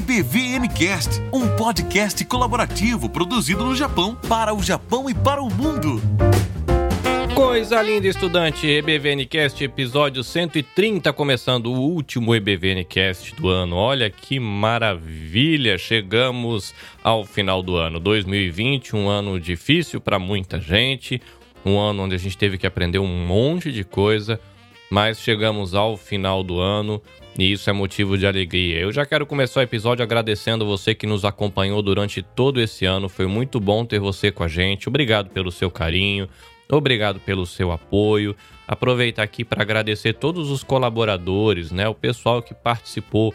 EBVNcast, um podcast colaborativo produzido no Japão para o Japão e para o mundo. Coisa linda, estudante! EBVNcast, episódio 130, começando o último EBVNcast do ano. Olha que maravilha! Chegamos ao final do ano 2020, um ano difícil para muita gente, um ano onde a gente teve que aprender um monte de coisa, mas chegamos ao final do ano e isso é motivo de alegria. Eu já quero começar o episódio agradecendo você que nos acompanhou durante todo esse ano. Foi muito bom ter você com a gente. Obrigado pelo seu carinho, obrigado pelo seu apoio. Aproveitar aqui para agradecer todos os colaboradores, né? O pessoal que participou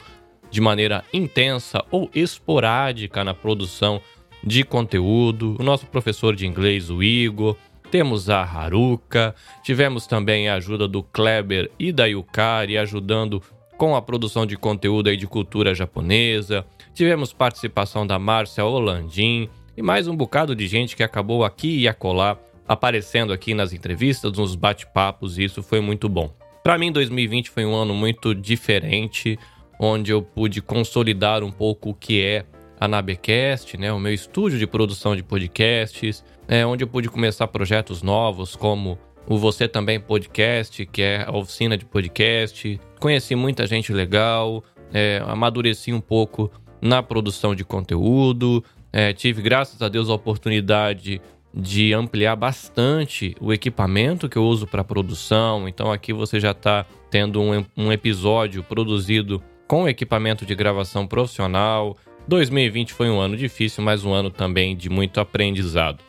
de maneira intensa ou esporádica na produção de conteúdo. O nosso professor de inglês, o Igor. Temos a Haruka, tivemos também a ajuda do Kleber e da Yukari ajudando com a produção de conteúdo aí de cultura japonesa. Tivemos participação da Márcia Holandim e mais um bocado de gente que acabou aqui e acolá aparecendo aqui nas entrevistas, nos bate-papos, e isso foi muito bom. Para mim, 2020 foi um ano muito diferente, onde eu pude consolidar um pouco o que é a Nabecast, né, o meu estúdio de produção de podcasts, é, onde eu pude começar projetos novos como o Você Também Podcast, que é a oficina de podcast. Conheci muita gente legal, é, amadureci um pouco na produção de conteúdo. É, tive, graças a Deus, a oportunidade de ampliar bastante o equipamento que eu uso para produção. Então aqui você já está tendo um, um episódio produzido com equipamento de gravação profissional. 2020 foi um ano difícil, mas um ano também de muito aprendizado.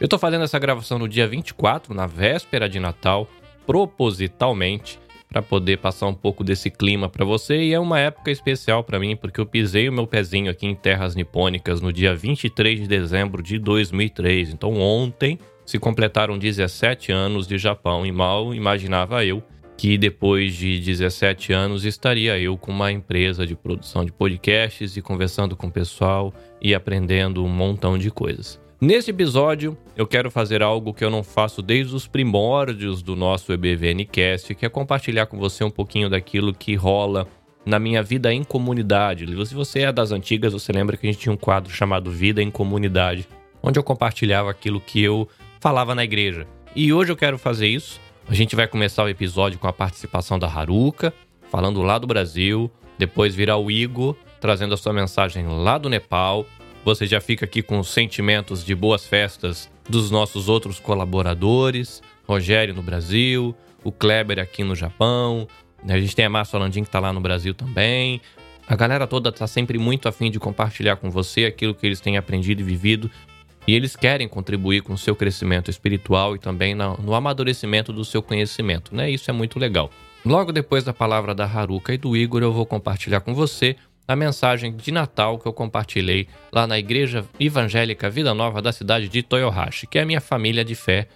Eu tô fazendo essa gravação no dia 24, na véspera de Natal, propositalmente, para poder passar um pouco desse clima para você. E é uma época especial para mim, porque eu pisei o meu pezinho aqui em terras nipônicas no dia 23 de dezembro de 2003. Então, ontem se completaram 17 anos de Japão e mal imaginava eu que depois de 17 anos estaria eu com uma empresa de produção de podcasts e conversando com o pessoal e aprendendo um montão de coisas. Neste episódio, eu quero fazer algo que eu não faço desde os primórdios do nosso EBVNcast, que é compartilhar com você um pouquinho daquilo que rola na minha vida em comunidade. Se você é das antigas, você lembra que a gente tinha um quadro chamado Vida em Comunidade, onde eu compartilhava aquilo que eu falava na igreja. E hoje eu quero fazer isso. A gente vai começar o episódio com a participação da Haruka, falando lá do Brasil, depois virá o Igor, trazendo a sua mensagem lá do Nepal, você já fica aqui com os sentimentos de boas festas dos nossos outros colaboradores, Rogério no Brasil, o Kleber aqui no Japão, a gente tem a Márcia Landim que está lá no Brasil também. A galera toda está sempre muito afim de compartilhar com você aquilo que eles têm aprendido e vivido. E eles querem contribuir com o seu crescimento espiritual e também no amadurecimento do seu conhecimento, né? Isso é muito legal. Logo depois da palavra da Haruka e do Igor, eu vou compartilhar com você a mensagem de Natal que eu compartilhei lá na Igreja Evangélica Vida Nova da cidade de Toyohashi, que é a minha família de fé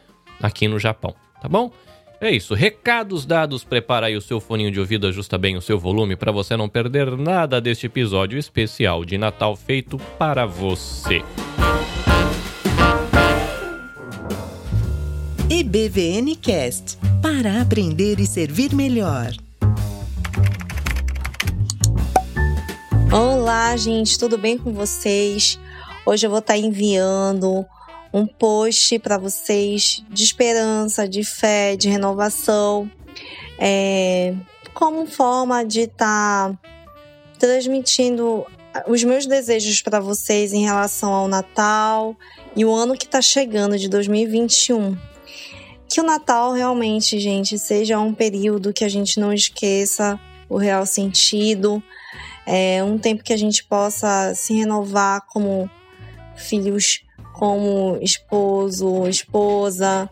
aqui no Japão, tá bom? É isso, recados dados, prepara aí o seu foninho de ouvido, ajusta bem o seu volume para você não perder nada deste episódio especial de Natal feito para você. EBVN Cast para aprender e servir melhor. Olá, gente, tudo bem com vocês? Hoje eu vou estar enviando um post para vocês de esperança, de fé, de renovação, é, como forma de estar transmitindo os meus desejos para vocês em relação ao Natal e o ano que está chegando de 2021. Que o Natal realmente, gente, seja um período que a gente não esqueça o real sentido é um tempo que a gente possa se renovar como filhos, como esposo, esposa,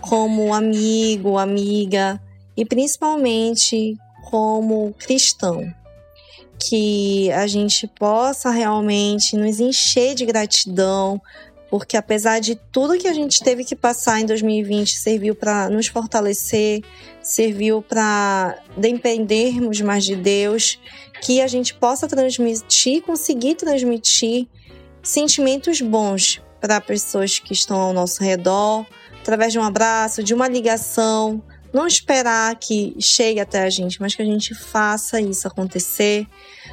como amigo, amiga e principalmente como cristão. Que a gente possa realmente nos encher de gratidão, porque apesar de tudo que a gente teve que passar em 2020, serviu para nos fortalecer, serviu para dependermos mais de Deus que a gente possa transmitir, conseguir transmitir sentimentos bons para pessoas que estão ao nosso redor, através de um abraço, de uma ligação, não esperar que chegue até a gente, mas que a gente faça isso acontecer.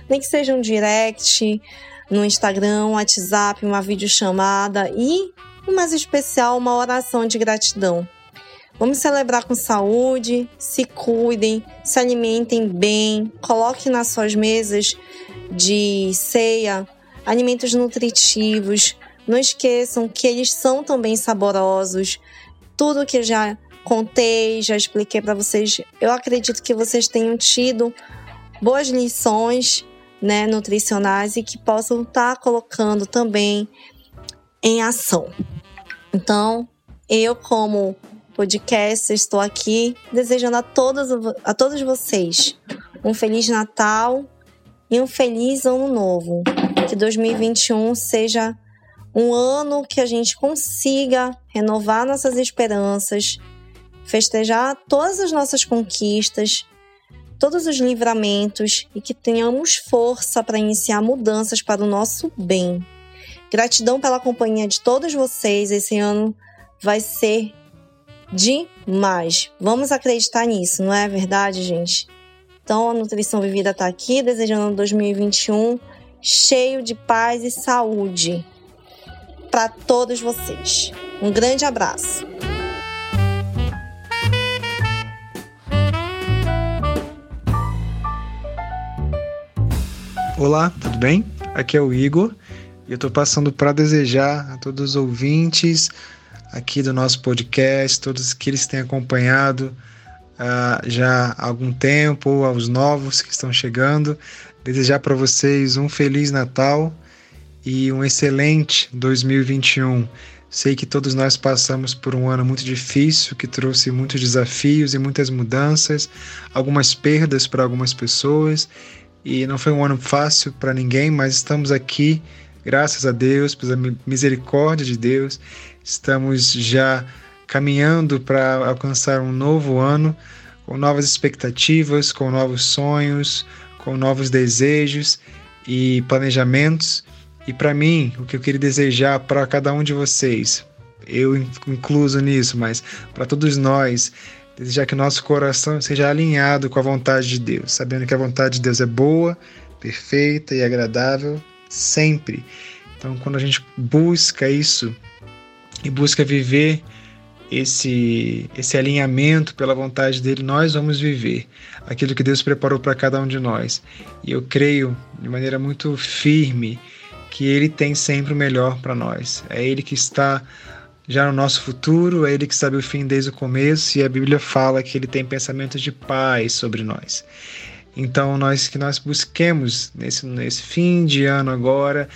Nem que seja um direct no Instagram, um WhatsApp, uma videochamada e, o mais especial, uma oração de gratidão. Vamos celebrar com saúde, se cuidem, se alimentem bem, coloquem nas suas mesas de ceia alimentos nutritivos. Não esqueçam que eles são também saborosos. Tudo que já contei, já expliquei para vocês. Eu acredito que vocês tenham tido boas lições, né, nutricionais e que possam estar tá colocando também em ação. Então, eu como podcast estou aqui desejando a todos a todos vocês um feliz Natal e um feliz ano novo. Que 2021 seja um ano que a gente consiga renovar nossas esperanças, festejar todas as nossas conquistas, todos os livramentos e que tenhamos força para iniciar mudanças para o nosso bem. Gratidão pela companhia de todos vocês. Esse ano vai ser demais. Vamos acreditar nisso, não é verdade, gente? Então, a Nutrição Vivida está aqui, desejando 2021 cheio de paz e saúde para todos vocês. Um grande abraço. Olá, tudo bem? Aqui é o Igor e eu estou passando para desejar a todos os ouvintes aqui do nosso podcast, todos que têm acompanhado uh, já há algum tempo, aos novos que estão chegando, desejar para vocês um feliz Natal e um excelente 2021. Sei que todos nós passamos por um ano muito difícil, que trouxe muitos desafios e muitas mudanças, algumas perdas para algumas pessoas e não foi um ano fácil para ninguém, mas estamos aqui, graças a Deus, pela misericórdia de Deus, estamos já caminhando para alcançar um novo ano com novas expectativas, com novos sonhos, com novos desejos e planejamentos. E para mim, o que eu queria desejar para cada um de vocês, eu incluso nisso, mas para todos nós, desejar que nosso coração seja alinhado com a vontade de Deus, sabendo que a vontade de Deus é boa, perfeita e agradável sempre. Então, quando a gente busca isso e busca viver esse esse alinhamento pela vontade dele, nós vamos viver aquilo que Deus preparou para cada um de nós. E eu creio de maneira muito firme que ele tem sempre o melhor para nós. É ele que está já no nosso futuro, é Ele que sabe o fim desde o começo, e a Bíblia fala que Ele tem pensamentos de paz sobre nós. Então, nós que nós busquemos nesse, nesse fim de ano agora,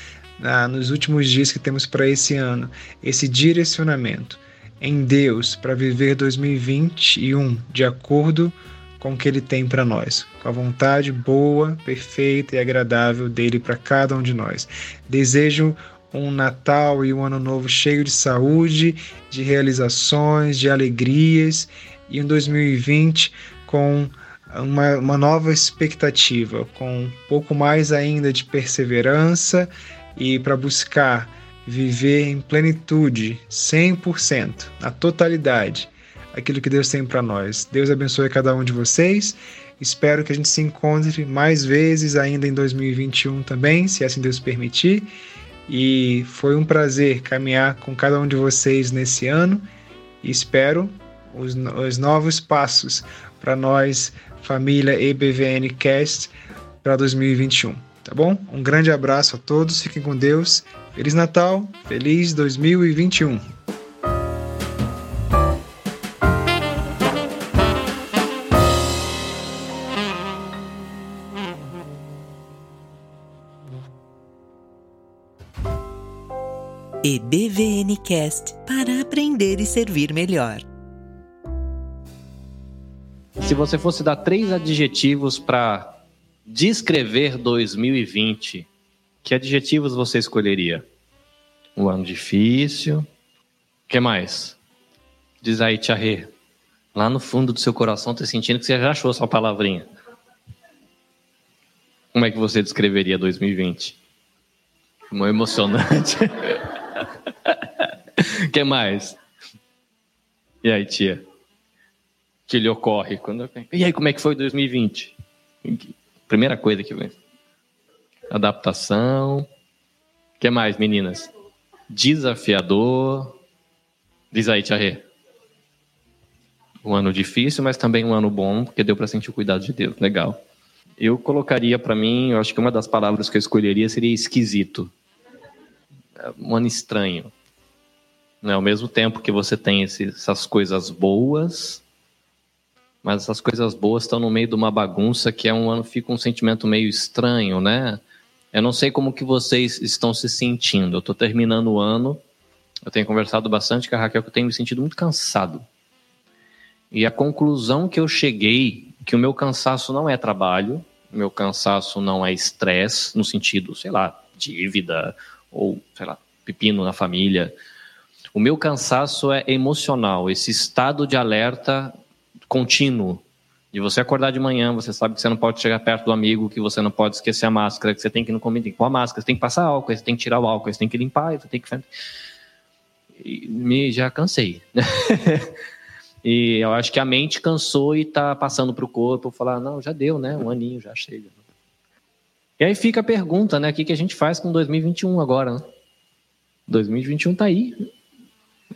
ah, nos últimos dias que temos para esse ano, esse direcionamento em Deus para viver 2021 de acordo com o que Ele tem para nós, com a vontade boa, perfeita e agradável dele para cada um de nós. Desejo um Natal e um Ano Novo cheio de saúde, de realizações, de alegrias e um 2020 com uma, uma nova expectativa, com um pouco mais ainda de perseverança e para buscar viver em plenitude, 100%, na totalidade, aquilo que Deus tem para nós. Deus abençoe cada um de vocês. Espero que a gente se encontre mais vezes ainda em 2021 também, se assim Deus permitir e foi um prazer caminhar com cada um de vocês nesse ano e espero os, os novos passos para nós, família EBVN Cast, para 2021. Tá bom? Um grande abraço a todos, fiquem com Deus. Feliz Natal, feliz 2021. e BVNcast para aprender e servir melhor. Se você fosse dar três adjetivos para descrever 2020, que adjetivos você escolheria? Um ano difícil. O que mais? Diz aí, Rê. Lá no fundo do seu coração, tá sentindo que você já achou sua palavrinha. Como é que você descreveria 2020? Muito emocionante. que mais? E aí, tia? que lhe ocorre? Quando... E aí, como é que foi 2020? Primeira coisa que vem. Adaptação. O que mais, meninas? Desafiador. Diz aí, Tia. Um ano difícil, mas também um ano bom, porque deu para sentir o cuidado de Deus. Legal. Eu colocaria para mim, eu acho que uma das palavras que eu escolheria seria esquisito. É um ano estranho. Ao mesmo tempo que você tem essas coisas boas, mas essas coisas boas estão no meio de uma bagunça que é um ano fica um sentimento meio estranho, né? Eu não sei como que vocês estão se sentindo. Eu estou terminando o ano, eu tenho conversado bastante com a Raquel que eu tenho me sentido muito cansado. E a conclusão que eu cheguei que o meu cansaço não é trabalho, meu cansaço não é estresse no sentido, sei lá, dívida ou sei lá, pepino na família. O meu cansaço é emocional, esse estado de alerta contínuo. De você acordar de manhã, você sabe que você não pode chegar perto do amigo, que você não pode esquecer a máscara, que você tem que não comer com a máscara, você tem que passar álcool, você tem que tirar o álcool, você tem que limpar, você tem que. E me já cansei. e eu acho que a mente cansou e está passando para o corpo falar: não, já deu, né? Um aninho já chega. E aí fica a pergunta, né? O que, que a gente faz com 2021 agora? Né? 2021 está aí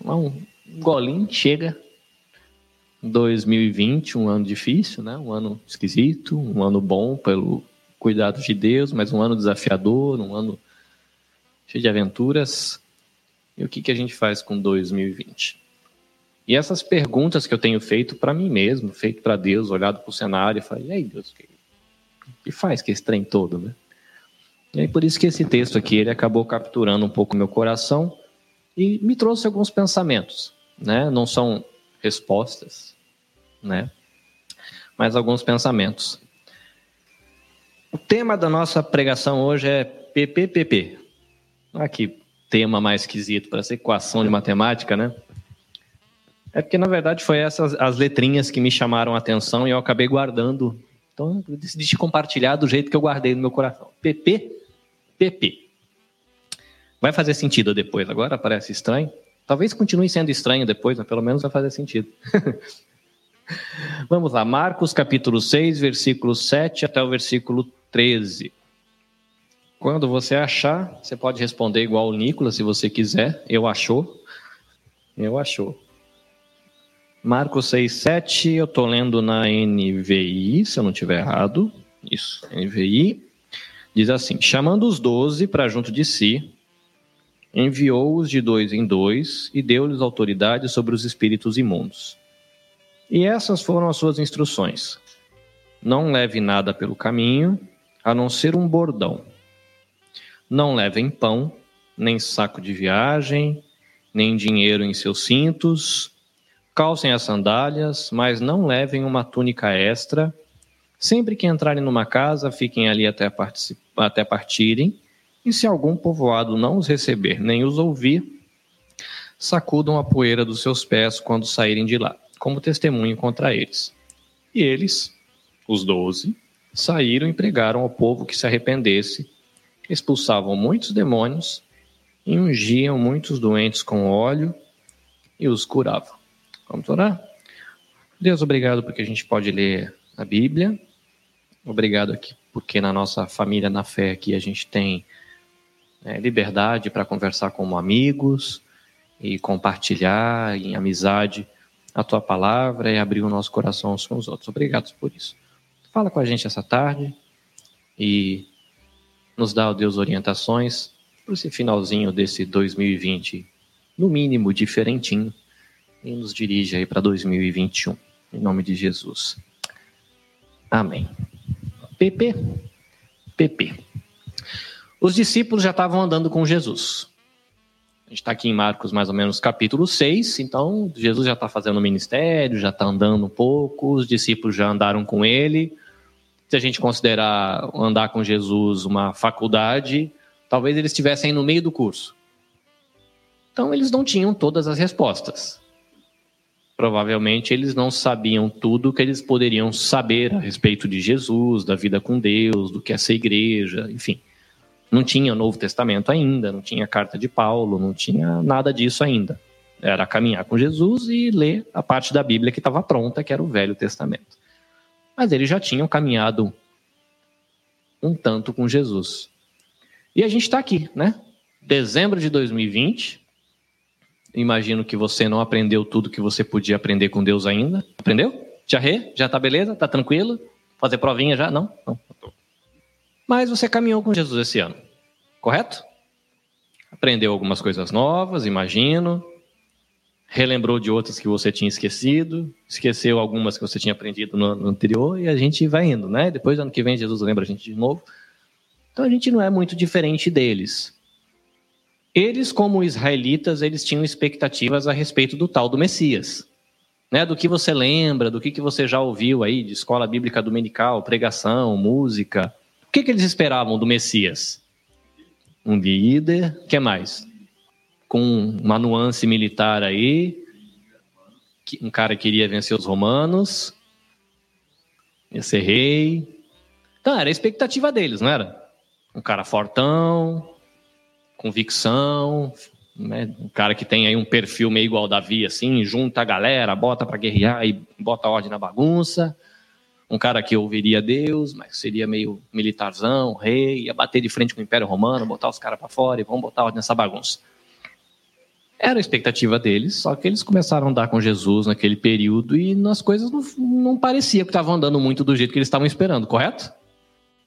um golinho, chega. 2020, um ano difícil, né? Um ano esquisito, um ano bom pelo cuidado de Deus, mas um ano desafiador, um ano cheio de aventuras. E o que, que a gente faz com 2020? E essas perguntas que eu tenho feito para mim mesmo, feito para Deus, olhado para o cenário, e falei, e aí Deus, o que, que faz que esse trem todo, né? E aí por isso que esse texto aqui, ele acabou capturando um pouco meu coração, e me trouxe alguns pensamentos, né? Não são respostas, né? Mas alguns pensamentos. O tema da nossa pregação hoje é PPPP. Olha que tema mais esquisito para essa equação de matemática, né? É porque, na verdade, foi essas as letrinhas que me chamaram a atenção e eu acabei guardando. Então, eu decidi compartilhar do jeito que eu guardei no meu coração. PP, PP. Vai fazer sentido depois, agora parece estranho. Talvez continue sendo estranho depois, mas pelo menos vai fazer sentido. Vamos lá, Marcos capítulo 6, versículo 7 até o versículo 13. Quando você achar, você pode responder igual o Nicolas, se você quiser. Eu achou. Eu achou. Marcos 6, 7, eu estou lendo na NVI, se eu não estiver errado. Isso, NVI. Diz assim: chamando os doze para junto de si, enviou-os de dois em dois e deu-lhes autoridade sobre os espíritos imundos. E essas foram as suas instruções: Não leve nada pelo caminho, a não ser um bordão. Não levem pão, nem saco de viagem, nem dinheiro em seus cintos. Calcem as sandálias, mas não levem uma túnica extra. Sempre que entrarem numa casa, fiquem ali até, até partirem e se algum povoado não os receber nem os ouvir, sacudam a poeira dos seus pés quando saírem de lá, como testemunho contra eles. E eles, os doze, saíram e pregaram ao povo que se arrependesse, expulsavam muitos demônios e ungiam muitos doentes com óleo e os curavam. Vamos orar? Deus, obrigado porque a gente pode ler a Bíblia. Obrigado aqui porque na nossa família na fé aqui a gente tem é, liberdade para conversar como amigos e compartilhar em amizade a tua palavra e abrir o nosso coração uns com os outros. Obrigado por isso. Fala com a gente essa tarde e nos dá, ó Deus, orientações para esse finalzinho desse 2020, no mínimo diferentinho, e nos dirige aí para 2021. Em nome de Jesus. Amém. PP. PP. Os discípulos já estavam andando com Jesus. A gente está aqui em Marcos, mais ou menos, capítulo 6. Então, Jesus já está fazendo ministério, já está andando um pouco, os discípulos já andaram com ele. Se a gente considerar andar com Jesus uma faculdade, talvez eles estivessem no meio do curso. Então, eles não tinham todas as respostas. Provavelmente eles não sabiam tudo que eles poderiam saber a respeito de Jesus, da vida com Deus, do que é ser igreja, enfim. Não tinha Novo Testamento ainda, não tinha carta de Paulo, não tinha nada disso ainda. Era caminhar com Jesus e ler a parte da Bíblia que estava pronta, que era o Velho Testamento. Mas eles já tinham caminhado um tanto com Jesus. E a gente está aqui, né? Dezembro de 2020. Imagino que você não aprendeu tudo que você podia aprender com Deus ainda. Aprendeu? Já rê? Já tá beleza? Tá tranquilo? Fazer provinha já? Não? Não. Mas você caminhou com Jesus esse ano, correto? Aprendeu algumas coisas novas, imagino. Relembrou de outras que você tinha esquecido. Esqueceu algumas que você tinha aprendido no ano anterior. E a gente vai indo, né? Depois, ano que vem, Jesus lembra a gente de novo. Então a gente não é muito diferente deles. Eles, como israelitas, eles tinham expectativas a respeito do tal do Messias. Né, do que você lembra, do que, que você já ouviu aí de escola bíblica dominical, pregação, música. Que, que eles esperavam do Messias? Um líder, que mais? Com uma nuance militar aí, um cara que queria vencer os romanos, ia ser rei. Então, era a expectativa deles, não era? Um cara fortão, convicção, né? Um cara que tem aí um perfil meio igual Davi, assim, junta a galera, bota para guerrear e bota ordem na bagunça. Um cara que ouviria Deus, mas seria meio militarzão, rei, ia bater de frente com o Império Romano, botar os caras para fora e vamos botar nessa bagunça. Era a expectativa deles, só que eles começaram a andar com Jesus naquele período e as coisas não, não parecia que estavam andando muito do jeito que eles estavam esperando, correto?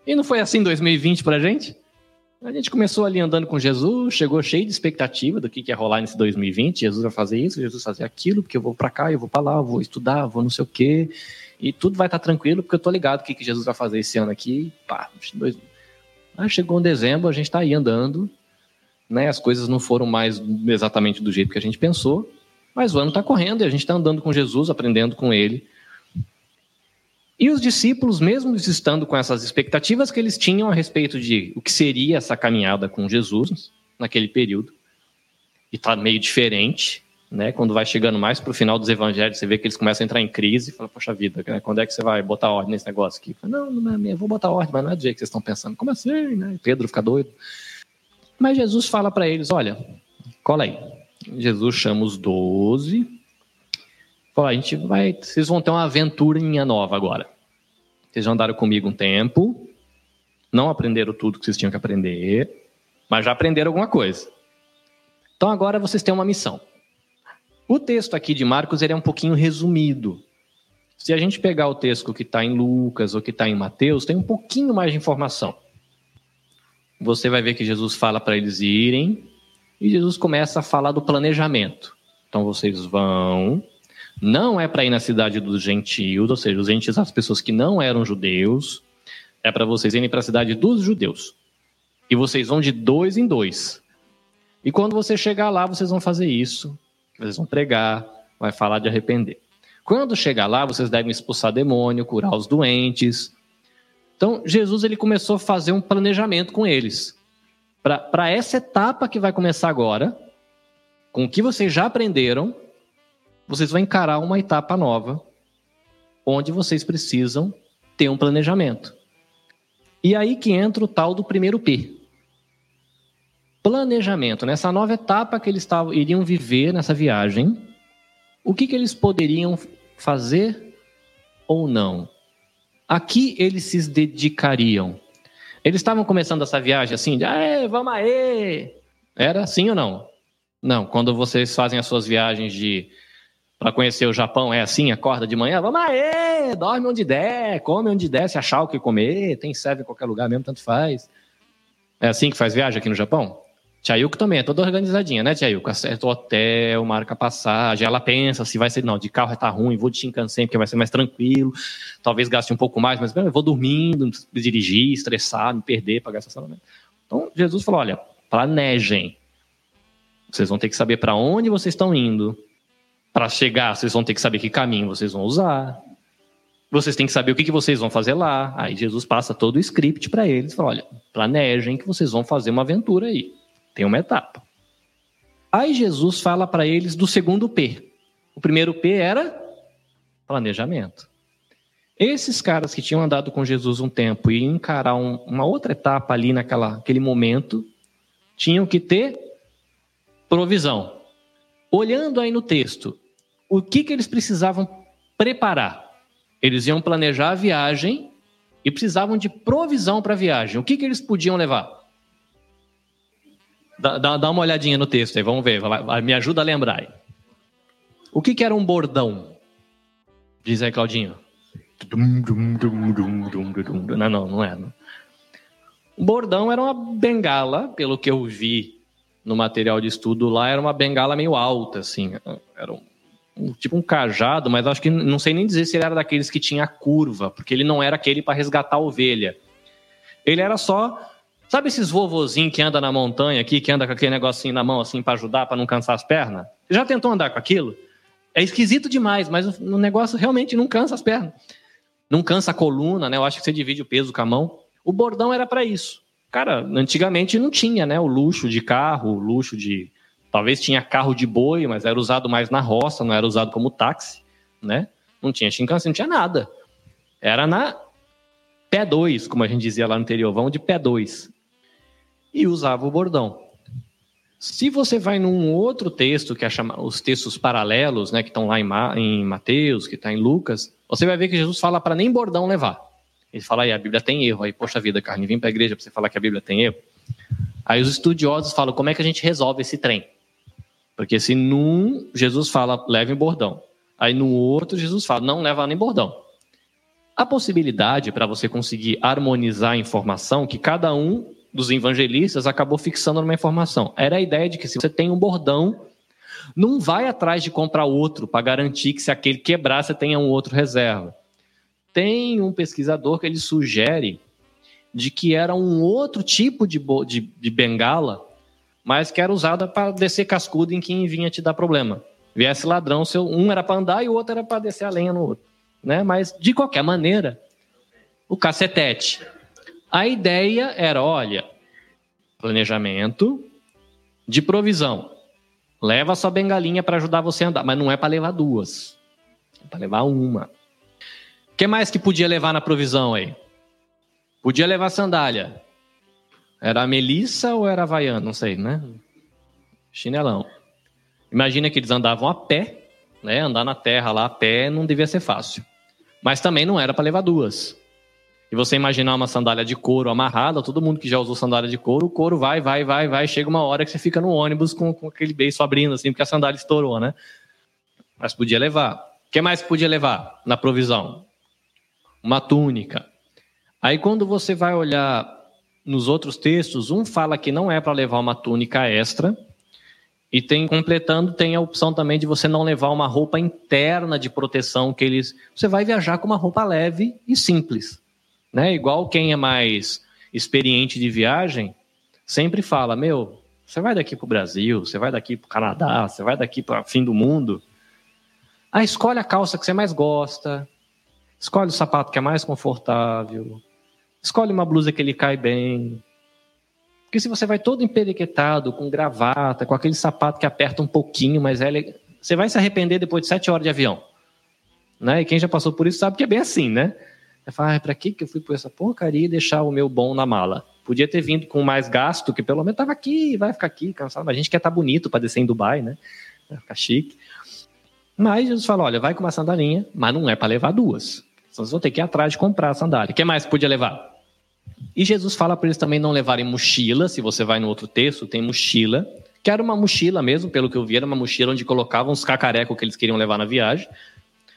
E não foi assim 2020 para gente? A gente começou ali andando com Jesus, chegou cheio de expectativa do que, ia rolar nesse 2020. Jesus vai fazer isso, Jesus vai fazer aquilo, porque eu vou para cá, eu vou para lá, eu vou estudar, eu vou não sei o quê. E tudo vai estar tá tranquilo, porque eu tô ligado o que, que Jesus vai fazer esse ano aqui. Pá, dois... Aí chegou um dezembro, a gente está aí andando, né? As coisas não foram mais exatamente do jeito que a gente pensou, mas o ano está correndo e a gente está andando com Jesus, aprendendo com Ele. E os discípulos, mesmo estando com essas expectativas que eles tinham a respeito de o que seria essa caminhada com Jesus naquele período, e está meio diferente, né? Quando vai chegando mais para o final dos evangelhos, você vê que eles começam a entrar em crise e fala, poxa vida, né? quando é que você vai botar ordem nesse negócio aqui? Fala, não, não é minha, vou botar ordem, mas não é do jeito que vocês estão pensando. Como assim? Né? Pedro fica doido. Mas Jesus fala para eles, olha, cola aí. Jesus chama os doze, a gente vai, vocês vão ter uma aventurinha nova agora. Vocês já andaram comigo um tempo, não aprenderam tudo que vocês tinham que aprender, mas já aprenderam alguma coisa. Então agora vocês têm uma missão. O texto aqui de Marcos ele é um pouquinho resumido. Se a gente pegar o texto que está em Lucas ou que está em Mateus, tem um pouquinho mais de informação. Você vai ver que Jesus fala para eles irem e Jesus começa a falar do planejamento. Então vocês vão, não é para ir na cidade dos gentios, ou seja, os gentios, as pessoas que não eram judeus, é para vocês irem para a cidade dos judeus. E vocês vão de dois em dois. E quando você chegar lá, vocês vão fazer isso. Vocês vão pregar, vai falar de arrepender. Quando chegar lá, vocês devem expulsar demônio, curar os doentes. Então, Jesus ele começou a fazer um planejamento com eles. Para essa etapa que vai começar agora, com o que vocês já aprenderam, vocês vão encarar uma etapa nova, onde vocês precisam ter um planejamento. E aí que entra o tal do primeiro P. Planejamento. Nessa nova etapa que eles tavam, iriam viver nessa viagem, o que, que eles poderiam fazer ou não? Aqui eles se dedicariam. Eles estavam começando essa viagem assim, de, vamos aí! Era assim ou não? Não, quando vocês fazem as suas viagens de para conhecer o Japão é assim, acorda de manhã, vamos aí, dorme onde der, come onde der, se achar o que comer, tem serve em qualquer lugar mesmo, tanto faz. É assim que faz viagem aqui no Japão? Tia também é toda organizadinha, né, Tia Acerta o hotel, marca passagem, ela pensa se vai ser, não, de carro tá ruim, vou de Shinkansen porque vai ser mais tranquilo, talvez gaste um pouco mais, mas eu vou dormindo, dirigir, estressar, me perder, pagar estacionamento. Então, Jesus falou, olha, planejem. Vocês vão ter que saber para onde vocês estão indo, para chegar, vocês vão ter que saber que caminho vocês vão usar. Vocês têm que saber o que, que vocês vão fazer lá. Aí Jesus passa todo o script para eles. Fala, olha, planejem que vocês vão fazer uma aventura aí. Tem uma etapa. Aí Jesus fala para eles do segundo P. O primeiro P era planejamento. Esses caras que tinham andado com Jesus um tempo e encarar um, uma outra etapa ali naquela, naquele momento, tinham que ter provisão. olhando aí no texto, o que, que eles precisavam preparar? Eles iam planejar a viagem e precisavam de provisão para a viagem. O que, que eles podiam levar? Dá, dá, uma olhadinha no texto aí, vamos ver. Me ajuda a lembrar aí. O que, que era um bordão? Diz aí, Claudinho. Não, não, não é. Não. O bordão era uma bengala, pelo que eu vi no material de estudo lá, era uma bengala meio alta, assim. Era um, um, tipo um cajado, mas acho que não sei nem dizer se ele era daqueles que tinha curva, porque ele não era aquele para resgatar a ovelha. Ele era só. Sabe esses vovozinhos que anda na montanha aqui, que anda com aquele negocinho na mão assim para ajudar, para não cansar as pernas? Já tentou andar com aquilo? É esquisito demais, mas o negócio realmente não cansa as pernas. Não cansa a coluna, né? Eu acho que você divide o peso com a mão. O bordão era para isso. Cara, antigamente não tinha, né? O luxo de carro, o luxo de. Talvez tinha carro de boi, mas era usado mais na roça, não era usado como táxi, né? Não tinha Shinkansen, não tinha nada. Era na pé 2, como a gente dizia lá no interior, vão de pé 2. E usava o bordão. Se você vai num outro texto, que é chama, os textos paralelos, né, que estão lá em, Ma, em Mateus, que está em Lucas, você vai ver que Jesus fala para nem bordão levar. Ele fala aí, a Bíblia tem erro. Aí, poxa vida, Carne, vem para a igreja para você falar que a Bíblia tem erro. Aí os estudiosos falam, como é que a gente resolve esse trem? Porque se num, Jesus fala, leve bordão. Aí no outro, Jesus fala, não leva nem bordão. A possibilidade para você conseguir harmonizar a informação que cada um dos evangelistas acabou fixando numa informação. Era a ideia de que se você tem um bordão, não vai atrás de comprar outro para garantir que se aquele quebrar, você tenha um outro reserva. Tem um pesquisador que ele sugere de que era um outro tipo de, de, de bengala, mas que era usada para descer cascudo em quem vinha te dar problema. Viesse ladrão, seu, um era para andar e o outro era para descer a lenha no outro. Né? Mas, de qualquer maneira, o cacetete a ideia era, olha, planejamento de provisão. Leva sua bengalinha para ajudar você a andar, mas não é para levar duas. É para levar uma. O que mais que podia levar na provisão aí? Podia levar sandália. Era a Melissa ou era a Havaiana? Não sei, né? Chinelão. Imagina que eles andavam a pé, né? Andar na terra lá a pé não devia ser fácil. Mas também não era para levar duas. E você imaginar uma sandália de couro amarrada, todo mundo que já usou sandália de couro, o couro vai, vai, vai, vai, chega uma hora que você fica no ônibus com, com aquele beiço abrindo, assim, porque a sandália estourou, né? Mas podia levar. O que mais podia levar na provisão? Uma túnica. Aí quando você vai olhar nos outros textos, um fala que não é para levar uma túnica extra, e tem completando tem a opção também de você não levar uma roupa interna de proteção que eles, você vai viajar com uma roupa leve e simples. Né? Igual quem é mais experiente de viagem, sempre fala: Meu, você vai daqui para o Brasil, você vai daqui para o Canadá, você vai daqui para fim do mundo. Ah, escolhe a calça que você mais gosta, escolhe o sapato que é mais confortável, escolhe uma blusa que ele cai bem. Porque se você vai todo emperiquetado, com gravata, com aquele sapato que aperta um pouquinho, mas é, você vai se arrepender depois de sete horas de avião. Né? E quem já passou por isso sabe que é bem assim, né? Você fala, ah, para que eu fui por essa porcaria e deixar o meu bom na mala? Podia ter vindo com mais gasto, que pelo menos estava aqui, vai ficar aqui, cansado. Mas a gente quer estar tá bonito para descer em Dubai, né? Vai ficar chique. Mas Jesus falou: olha, vai com uma sandalinha, mas não é para levar duas. Vocês vão ter que ir atrás de comprar a sandália. O que mais podia levar? E Jesus fala para eles também não levarem mochila. Se você vai no outro texto, tem mochila. Que era uma mochila mesmo, pelo que eu vi, era uma mochila onde colocavam os cacarecos que eles queriam levar na viagem.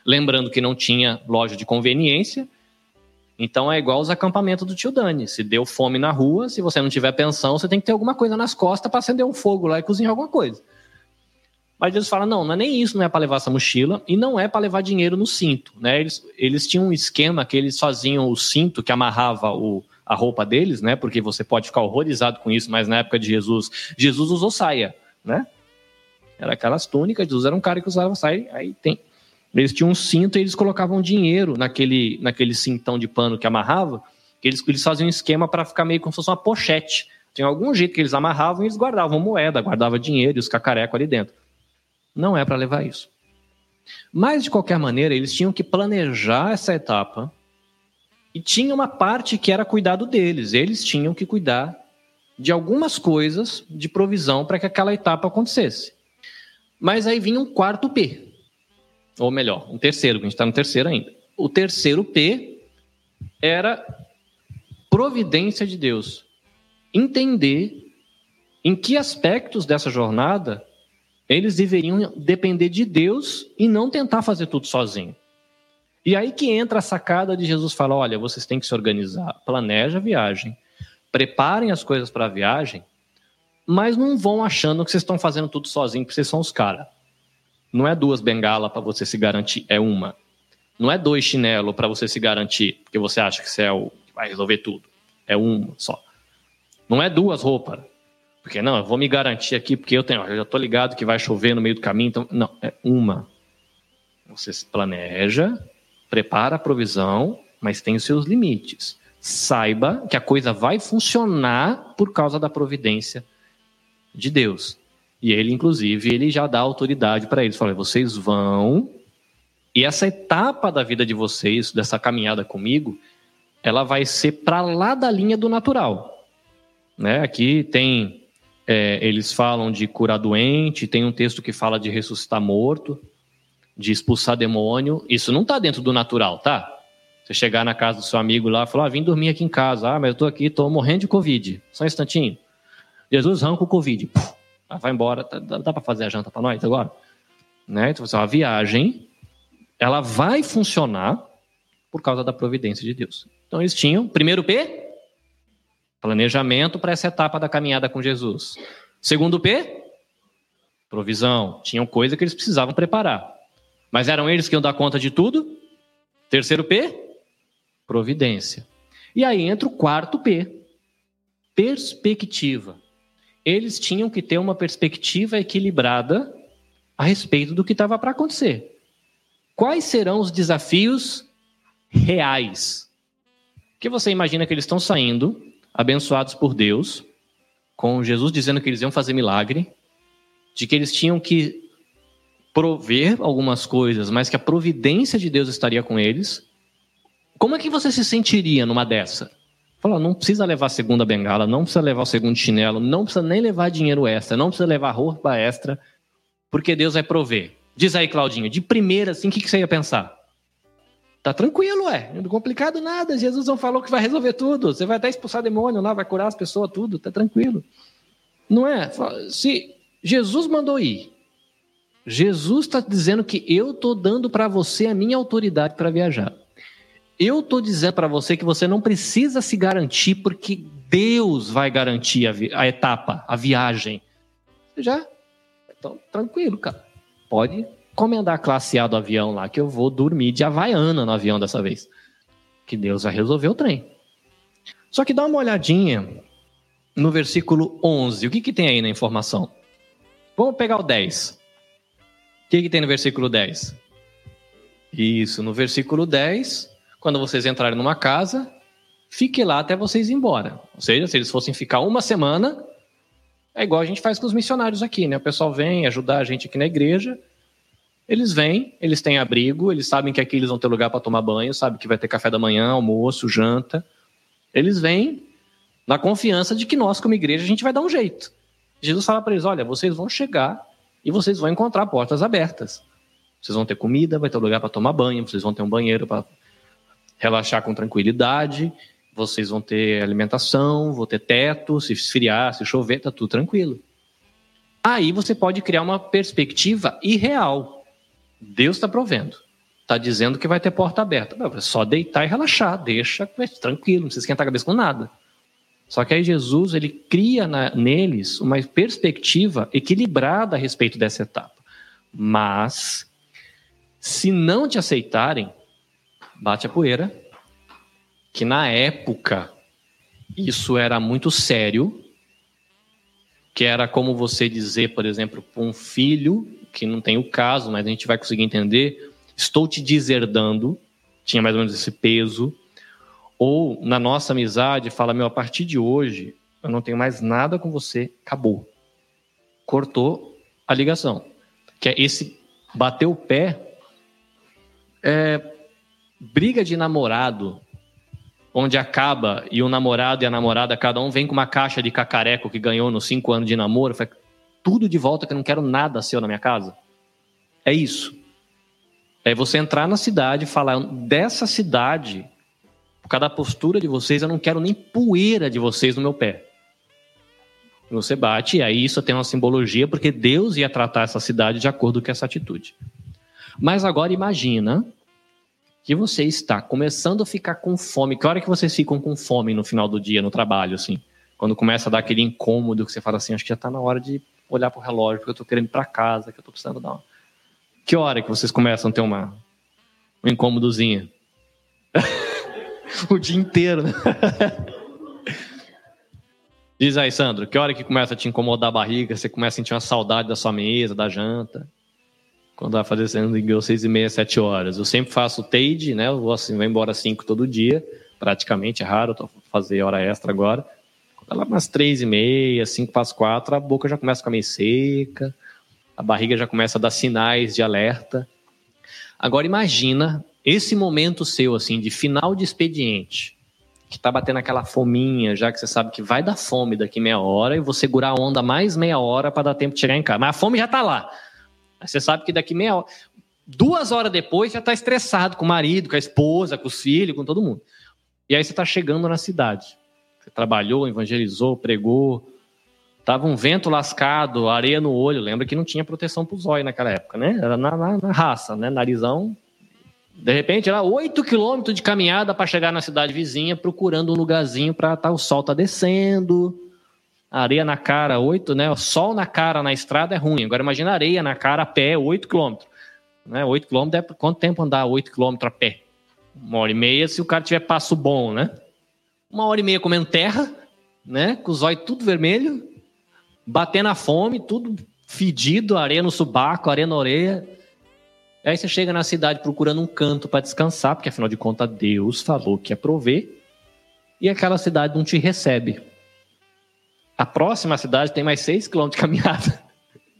Lembrando que não tinha loja de conveniência. Então é igual os acampamentos do tio Dani. Se deu fome na rua, se você não tiver pensão, você tem que ter alguma coisa nas costas para acender um fogo lá e cozinhar alguma coisa. Mas eles falam: não, não é nem isso, não é para levar essa mochila e não é para levar dinheiro no cinto. Né? Eles, eles tinham um esquema que eles faziam o cinto que amarrava o, a roupa deles, né? Porque você pode ficar horrorizado com isso, mas na época de Jesus, Jesus usou saia, né? Era aquelas túnicas, Jesus era um cara que usava saia, aí tem eles tinham um cinto e eles colocavam dinheiro naquele, naquele cintão de pano que amarrava, que eles, eles faziam um esquema para ficar meio como se fosse uma pochete. Tinha algum jeito que eles amarravam e eles guardavam moeda, guardavam dinheiro e os cacarecos ali dentro. Não é para levar isso. Mas, de qualquer maneira, eles tinham que planejar essa etapa e tinha uma parte que era cuidado deles. Eles tinham que cuidar de algumas coisas de provisão para que aquela etapa acontecesse. Mas aí vinha um quarto P. Ou melhor, um terceiro, a gente está no terceiro ainda. O terceiro P era providência de Deus. Entender em que aspectos dessa jornada eles deveriam depender de Deus e não tentar fazer tudo sozinho. E aí que entra a sacada de Jesus falar: olha, vocês têm que se organizar, planeja a viagem, preparem as coisas para a viagem, mas não vão achando que vocês estão fazendo tudo sozinho, porque vocês são os caras. Não é duas bengalas para você se garantir, é uma. Não é dois chinelos para você se garantir, porque você acha que você é o que vai resolver tudo. É uma só. Não é duas roupas. Porque não, eu vou me garantir aqui, porque eu tenho, eu já estou ligado que vai chover no meio do caminho, então. Não, é uma. Você se planeja, prepara a provisão, mas tem os seus limites. Saiba que a coisa vai funcionar por causa da providência de Deus. E ele, inclusive, ele já dá autoridade para eles. Fala, vocês vão. E essa etapa da vida de vocês, dessa caminhada comigo, ela vai ser para lá da linha do natural. Né? Aqui tem. É, eles falam de curar doente, tem um texto que fala de ressuscitar morto, de expulsar demônio. Isso não está dentro do natural, tá? Você chegar na casa do seu amigo lá e falar: ah, vim dormir aqui em casa. Ah, mas eu estou aqui, estou morrendo de Covid. Só um instantinho. Jesus arranca o Covid. Puf, ah, vai embora. Dá, dá para fazer a janta para nós agora? Né? Então, a viagem ela vai funcionar por causa da providência de Deus. Então, eles tinham, primeiro P, planejamento para essa etapa da caminhada com Jesus. Segundo P, provisão. Tinham coisa que eles precisavam preparar. Mas eram eles que iam dar conta de tudo? Terceiro P, providência. E aí entra o quarto P, perspectiva eles tinham que ter uma perspectiva equilibrada a respeito do que estava para acontecer. Quais serão os desafios reais? Que você imagina que eles estão saindo, abençoados por Deus, com Jesus dizendo que eles iam fazer milagre, de que eles tinham que prover algumas coisas, mas que a providência de Deus estaria com eles. Como é que você se sentiria numa dessa? Fala, não precisa levar a segunda bengala, não precisa levar o segundo chinelo, não precisa nem levar dinheiro extra, não precisa levar roupa extra, porque Deus vai prover. Diz aí, Claudinho, de primeira, assim, o que, que você ia pensar? Tá tranquilo, é. Não é complicado nada. Jesus não falou que vai resolver tudo. Você vai até expulsar demônio lá, vai curar as pessoas, tudo. Tá tranquilo. Não é? Se Jesus mandou ir, Jesus está dizendo que eu estou dando para você a minha autoridade para viajar. Eu estou dizendo para você que você não precisa se garantir, porque Deus vai garantir a, a etapa, a viagem. Já? Então, tranquilo, cara. Pode comendar a classe A do avião lá, que eu vou dormir de Havaiana no avião dessa vez. Que Deus vai resolver o trem. Só que dá uma olhadinha no versículo 11. O que, que tem aí na informação? Vamos pegar o 10. O que, que tem no versículo 10? Isso, no versículo 10, quando vocês entrarem numa casa, fique lá até vocês ir embora. Ou seja, se eles fossem ficar uma semana, é igual a gente faz com os missionários aqui, né? O pessoal vem ajudar a gente aqui na igreja, eles vêm, eles têm abrigo, eles sabem que aqui eles vão ter lugar para tomar banho, sabem que vai ter café da manhã, almoço, janta. Eles vêm na confiança de que nós, como igreja, a gente vai dar um jeito. Jesus fala para eles: olha, vocês vão chegar e vocês vão encontrar portas abertas. Vocês vão ter comida, vai ter lugar para tomar banho, vocês vão ter um banheiro para relaxar com tranquilidade, vocês vão ter alimentação, vão ter teto, se esfriar, se chover, tá tudo tranquilo. Aí você pode criar uma perspectiva irreal. Deus está provendo. Está dizendo que vai ter porta aberta. É só deitar e relaxar, deixa tranquilo, não precisa esquentar a cabeça com nada. Só que aí Jesus ele cria na, neles uma perspectiva equilibrada a respeito dessa etapa. Mas, se não te aceitarem, bate a poeira, que na época isso era muito sério, que era como você dizer, por exemplo, para um filho, que não tem o caso, mas a gente vai conseguir entender, estou te deserdando, tinha mais ou menos esse peso. Ou na nossa amizade, fala, meu, a partir de hoje, eu não tenho mais nada com você, acabou. Cortou a ligação. Que é esse bater o pé é, briga de namorado, onde acaba e o namorado e a namorada, cada um vem com uma caixa de cacareco que ganhou nos cinco anos de namoro, tudo de volta, que eu não quero nada seu na minha casa? É isso. É você entrar na cidade e falar: dessa cidade, por causa da postura de vocês, eu não quero nem poeira de vocês no meu pé. Você bate, e aí isso tem uma simbologia, porque Deus ia tratar essa cidade de acordo com essa atitude. Mas agora imagina que você está começando a ficar com fome. Que hora que vocês ficam com fome no final do dia, no trabalho, assim? Quando começa a dar aquele incômodo que você fala assim, acho que já está na hora de olhar para o relógio, porque eu estou querendo ir para casa, que eu estou precisando dar uma... Que hora que vocês começam a ter uma, um incômodozinho? o dia inteiro, né? Diz aí, Sandro, que hora que começa a te incomodar a barriga, você começa a sentir uma saudade da sua mesa, da janta? Quando vai fazer sendo seis e meia, sete horas. Eu sempre faço TADE, né? Eu vou assim, vou embora cinco todo dia, praticamente, é raro eu fazer hora extra agora. Quando lá umas três e meia, cinco para as quatro, a boca já começa a ficar meio seca, a barriga já começa a dar sinais de alerta. Agora imagina esse momento seu, assim, de final de expediente que tá batendo aquela fominha, já que você sabe que vai dar fome daqui meia hora, e vou segurar a onda mais meia hora para dar tempo de chegar em casa. Mas a fome já tá lá. Você sabe que daqui meia hora, duas horas depois, já tá estressado com o marido, com a esposa, com os filhos, com todo mundo. E aí você tá chegando na cidade. Você trabalhou, evangelizou, pregou. Tava um vento lascado, areia no olho. Lembra que não tinha proteção pro zóio naquela época, né? Era na, na, na raça, né? Narizão de repente, era 8 quilômetros de caminhada para chegar na cidade vizinha, procurando um lugarzinho para tá, o sol tá descendo, areia na cara, 8, né? Sol na cara na estrada é ruim. Agora imagina areia na cara a pé, 8 quilômetros. Né? 8 quilômetros é quanto tempo andar 8 quilômetros a pé? Uma hora e meia se o cara tiver passo bom, né? Uma hora e meia comendo terra, né? Com os olhos tudo vermelho, batendo a fome, tudo fedido, areia no subaco, areia na orelha. Aí você chega na cidade procurando um canto para descansar, porque afinal de contas Deus falou que ia prover, e aquela cidade não te recebe. A próxima cidade tem mais seis quilômetros de caminhada.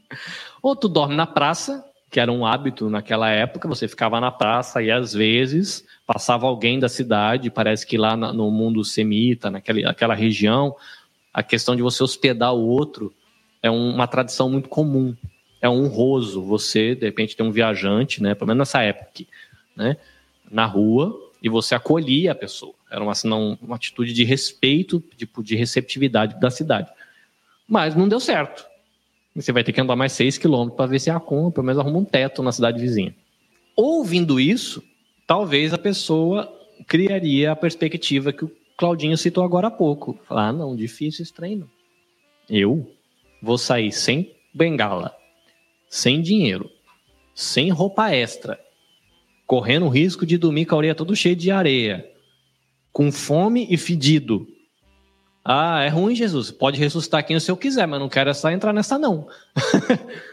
Ou tu dorme na praça, que era um hábito naquela época, você ficava na praça e às vezes passava alguém da cidade, parece que lá no mundo semita, naquela, região, a questão de você hospedar o outro é uma tradição muito comum é honroso você, de repente, ter um viajante, né, pelo menos nessa época, né, na rua e você acolhia a pessoa. Era uma, não, uma atitude de respeito, de, de receptividade da cidade. Mas não deu certo. Você vai ter que andar mais seis quilômetros para ver se arruma, pelo menos arruma um teto na cidade vizinha. Ouvindo isso, talvez a pessoa criaria a perspectiva que o Claudinho citou agora há pouco. Falar, ah, não, difícil esse treino. Eu vou sair sem bengala, sem dinheiro, sem roupa extra, correndo o risco de dormir com a orelha todo cheia de areia, com fome e fedido. Ah, é ruim, Jesus. Pode ressuscitar quem o Senhor quiser, mas não quero é só entrar nessa, não.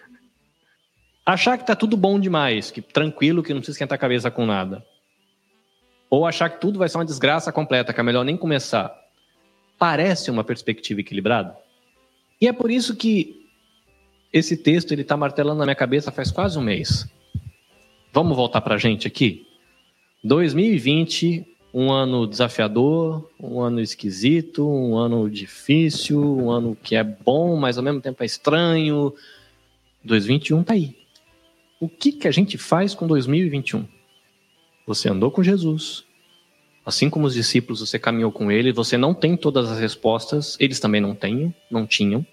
achar que tá tudo bom demais, que tranquilo, que não precisa esquentar a cabeça com nada. Ou achar que tudo vai ser uma desgraça completa, que é melhor nem começar. Parece uma perspectiva equilibrada. E é por isso que esse texto ele está martelando na minha cabeça faz quase um mês. Vamos voltar para a gente aqui? 2020, um ano desafiador, um ano esquisito, um ano difícil, um ano que é bom, mas ao mesmo tempo é estranho. 2021 tá aí. O que, que a gente faz com 2021? Você andou com Jesus, assim como os discípulos, você caminhou com ele, você não tem todas as respostas, eles também não têm, não tinham.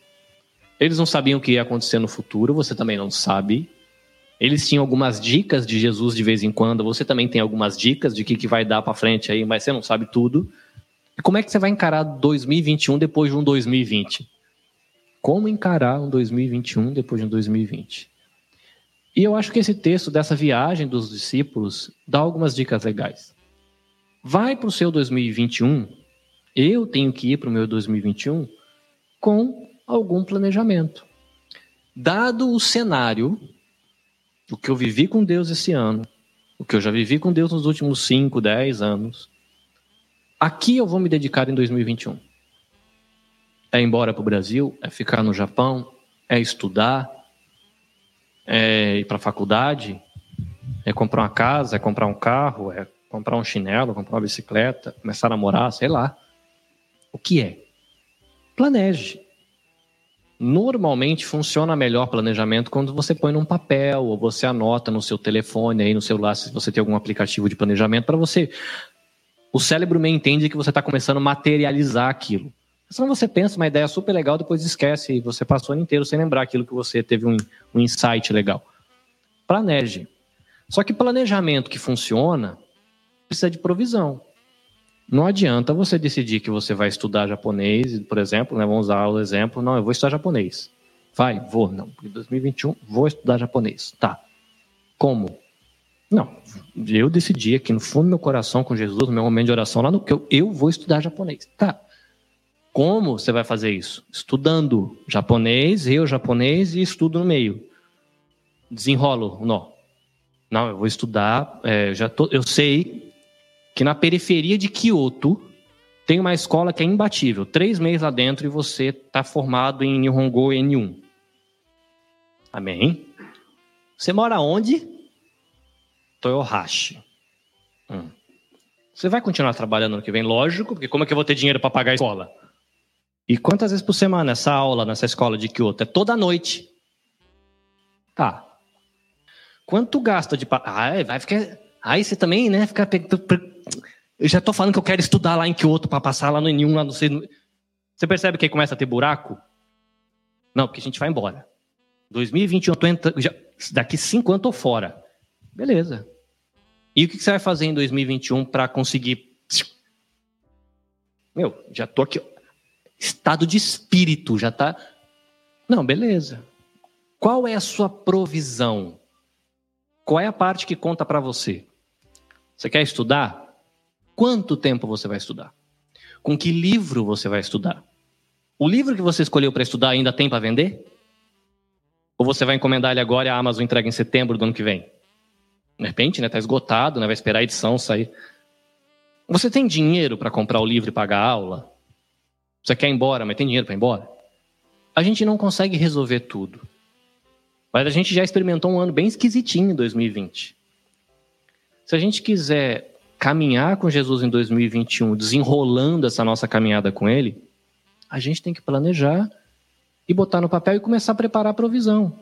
Eles não sabiam o que ia acontecer no futuro, você também não sabe. Eles tinham algumas dicas de Jesus de vez em quando, você também tem algumas dicas de que, que vai dar para frente aí, mas você não sabe tudo. E como é que você vai encarar 2021 depois de um 2020? Como encarar um 2021 depois de um 2020? E eu acho que esse texto dessa viagem dos discípulos dá algumas dicas legais. Vai para o seu 2021, eu tenho que ir para o meu 2021 com algum planejamento. Dado o cenário, o que eu vivi com Deus esse ano, o que eu já vivi com Deus nos últimos 5, 10 anos, aqui eu vou me dedicar em 2021. É ir embora para o Brasil, é ficar no Japão, é estudar, é ir para a faculdade, é comprar uma casa, é comprar um carro, é comprar um chinelo, comprar uma bicicleta, começar a namorar, sei lá. O que é? Planeje. Normalmente funciona melhor planejamento quando você põe num papel ou você anota no seu telefone aí no celular se você tem algum aplicativo de planejamento para você. O cérebro meio entende que você está começando a materializar aquilo. Senão você pensa uma ideia super legal, depois esquece e você passou o ano inteiro sem lembrar aquilo que você teve um, um insight legal. Planeje. Só que planejamento que funciona precisa de provisão. Não adianta você decidir que você vai estudar japonês, por exemplo, né, vamos usar o exemplo, não, eu vou estudar japonês. Vai, vou, não, em 2021 vou estudar japonês. Tá. Como? Não, eu decidi aqui no fundo do meu coração com Jesus, no meu momento de oração lá no que eu, eu vou estudar japonês. Tá. Como você vai fazer isso? Estudando japonês, eu japonês e estudo no meio. Desenrolo o nó. Não, eu vou estudar, é, já tô, eu sei que na periferia de Kyoto tem uma escola que é imbatível. Três meses lá dentro e você está formado em Nihongo N1. Amém? Você mora onde? Toyohashi. Hum. Você vai continuar trabalhando no que vem? Lógico, porque como é que eu vou ter dinheiro para pagar a escola? E quantas vezes por semana essa aula nessa escola de Kyoto? É toda noite. Tá. Quanto gasta de... Ah, vai ficar... Aí você também, né, fica eu já estou falando que eu quero estudar lá em Kyoto para passar lá no nenhum, lá no sei. Você percebe que aí começa a ter buraco? Não, porque a gente vai embora. 2021, eu tô entrando, já, daqui cinco anos eu tô fora. Beleza. E o que você vai fazer em 2021 para conseguir? Meu, já tô aqui. Estado de espírito, já tá. Não, beleza. Qual é a sua provisão? Qual é a parte que conta para você? Você quer estudar? Quanto tempo você vai estudar? Com que livro você vai estudar? O livro que você escolheu para estudar ainda tem para vender? Ou você vai encomendar ele agora e a Amazon entrega em setembro do ano que vem? De repente, né? Tá esgotado, né? Vai esperar a edição sair. Você tem dinheiro para comprar o livro e pagar a aula? Você quer ir embora, mas tem dinheiro para ir embora? A gente não consegue resolver tudo. Mas a gente já experimentou um ano bem esquisitinho em 2020. Se a gente quiser caminhar com Jesus em 2021, desenrolando essa nossa caminhada com Ele, a gente tem que planejar e botar no papel e começar a preparar a provisão.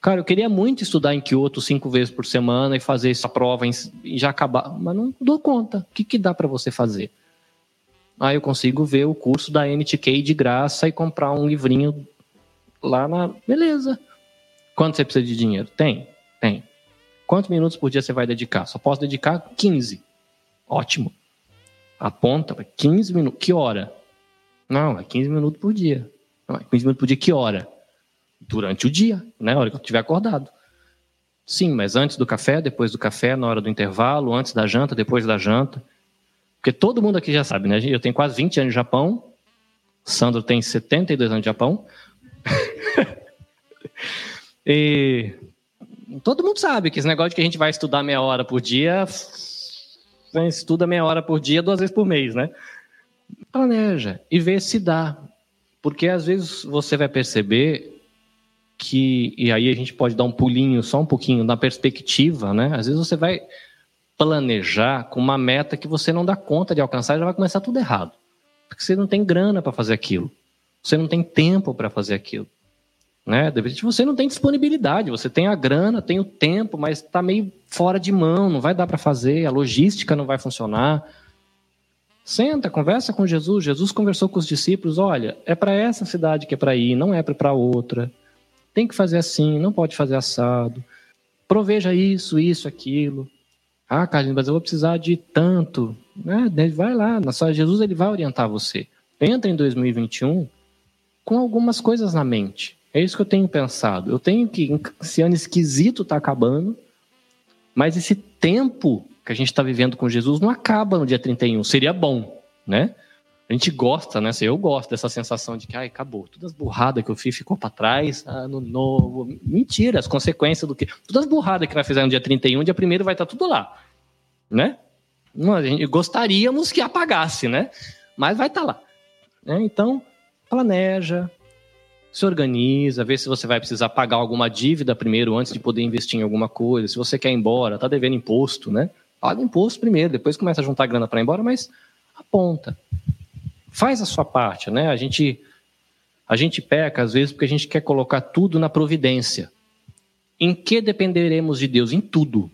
Cara, eu queria muito estudar em Kyoto cinco vezes por semana e fazer essa prova e já acabar, mas não dou conta. O que, que dá para você fazer? Aí eu consigo ver o curso da NTK de graça e comprar um livrinho lá na. Beleza. Quanto você precisa de dinheiro? Tem? Tem. Quantos minutos por dia você vai dedicar? Só posso dedicar 15. Ótimo. Aponta para 15 minutos. Que hora? Não, é 15 minutos por dia. Não, é 15 minutos por dia, que hora? Durante o dia, né? Hora que eu estiver acordado. Sim, mas antes do café, depois do café, na hora do intervalo, antes da janta, depois da janta. Porque todo mundo aqui já sabe, né? Eu tenho quase 20 anos de Japão. Sandro tem 72 anos de Japão. e todo mundo sabe que esse negócio de que a gente vai estudar meia hora por dia estuda meia hora por dia, duas vezes por mês, né? Planeja e vê se dá. Porque às vezes você vai perceber que, e aí a gente pode dar um pulinho só um pouquinho na perspectiva, né? Às vezes você vai planejar com uma meta que você não dá conta de alcançar e já vai começar tudo errado. Porque você não tem grana para fazer aquilo. Você não tem tempo para fazer aquilo. Né? De repente você não tem disponibilidade, você tem a grana, tem o tempo, mas está meio fora de mão, não vai dar para fazer, a logística não vai funcionar. Senta, conversa com Jesus. Jesus conversou com os discípulos: olha, é para essa cidade que é para ir, não é para outra. Tem que fazer assim, não pode fazer assado. Proveja isso, isso, aquilo. Ah, Carlinhos, mas eu vou precisar de tanto. Né? Vai lá, na sua Jesus ele vai orientar você. Entra em 2021 com algumas coisas na mente. É isso que eu tenho pensado. Eu tenho que. Esse ano esquisito está acabando, mas esse tempo que a gente está vivendo com Jesus não acaba no dia 31. Seria bom, né? A gente gosta, né? Eu gosto dessa sensação de que, ai, acabou. Todas as burradas que eu fiz ficou para trás, ano novo. Mentira, as consequências do que. Todas as burradas que vai fazer no dia 31, dia 1 vai estar tá tudo lá, né? A gente gostaríamos que apagasse, né? Mas vai estar tá lá. Né? Então, planeja, se organiza, vê se você vai precisar pagar alguma dívida primeiro antes de poder investir em alguma coisa. Se você quer ir embora, tá devendo imposto, né? Paga imposto primeiro, depois começa a juntar grana para ir embora, mas aponta. Faz a sua parte, né? A gente A gente peca, às vezes, porque a gente quer colocar tudo na providência. Em que dependeremos de Deus? Em tudo.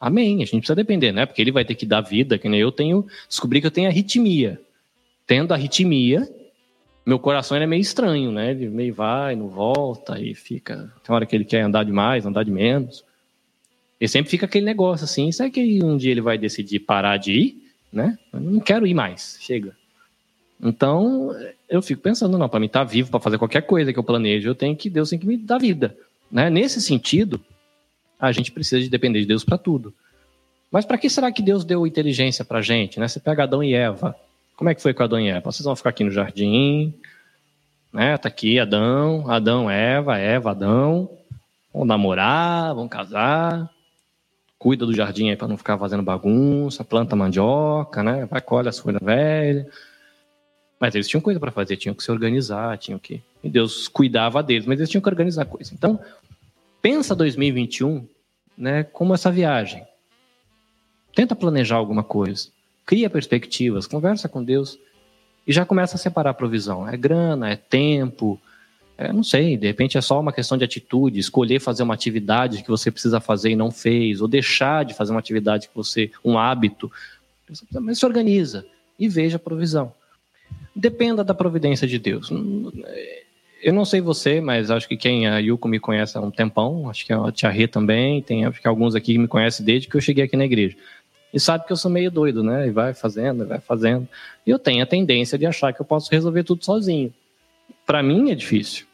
Amém. A gente precisa depender, né? Porque ele vai ter que dar vida, que nem eu tenho. Descobri que eu tenho arritmia. Tendo arritmia, meu coração é meio estranho, né? Ele meio vai, não volta, e fica. Tem hora que ele quer andar demais, andar de menos. E sempre fica aquele negócio assim. Será que um dia ele vai decidir parar de ir? Né? Eu não quero ir mais. Chega. Então, eu fico pensando, não, para mim estar tá vivo, para fazer qualquer coisa que eu planejo, eu tenho que, Deus tem que me dar vida. Né? Nesse sentido, a gente precisa de depender de Deus para tudo. Mas para que será que Deus deu inteligência para gente? Né? Você pega Adão e Eva. Como é que foi com Adão e Eva? Vocês vão ficar aqui no jardim, né? Tá aqui Adão, Adão, Eva, Eva, Adão. Vão namorar, vão casar. Cuida do jardim aí para não ficar fazendo bagunça, planta mandioca, né? Vai colhe as folhas velhas. Mas eles tinham coisa para fazer, tinham que se organizar, tinham que. E Deus cuidava deles, mas eles tinham que organizar coisa. Então, pensa 2021 né, como essa viagem. Tenta planejar alguma coisa. Cria perspectivas, conversa com Deus e já começa a separar a provisão. É grana, é tempo, é, não sei, de repente é só uma questão de atitude, escolher fazer uma atividade que você precisa fazer e não fez, ou deixar de fazer uma atividade que você, um hábito. Mas se organiza e veja a provisão. Dependa da providência de Deus. Eu não sei você, mas acho que quem a Yuko me conhece há um tempão, acho que a Tia Rê também, tem acho que alguns aqui que me conhecem desde que eu cheguei aqui na igreja. E sabe que eu sou meio doido, né? E vai fazendo, vai fazendo. E eu tenho a tendência de achar que eu posso resolver tudo sozinho. Para mim é difícil.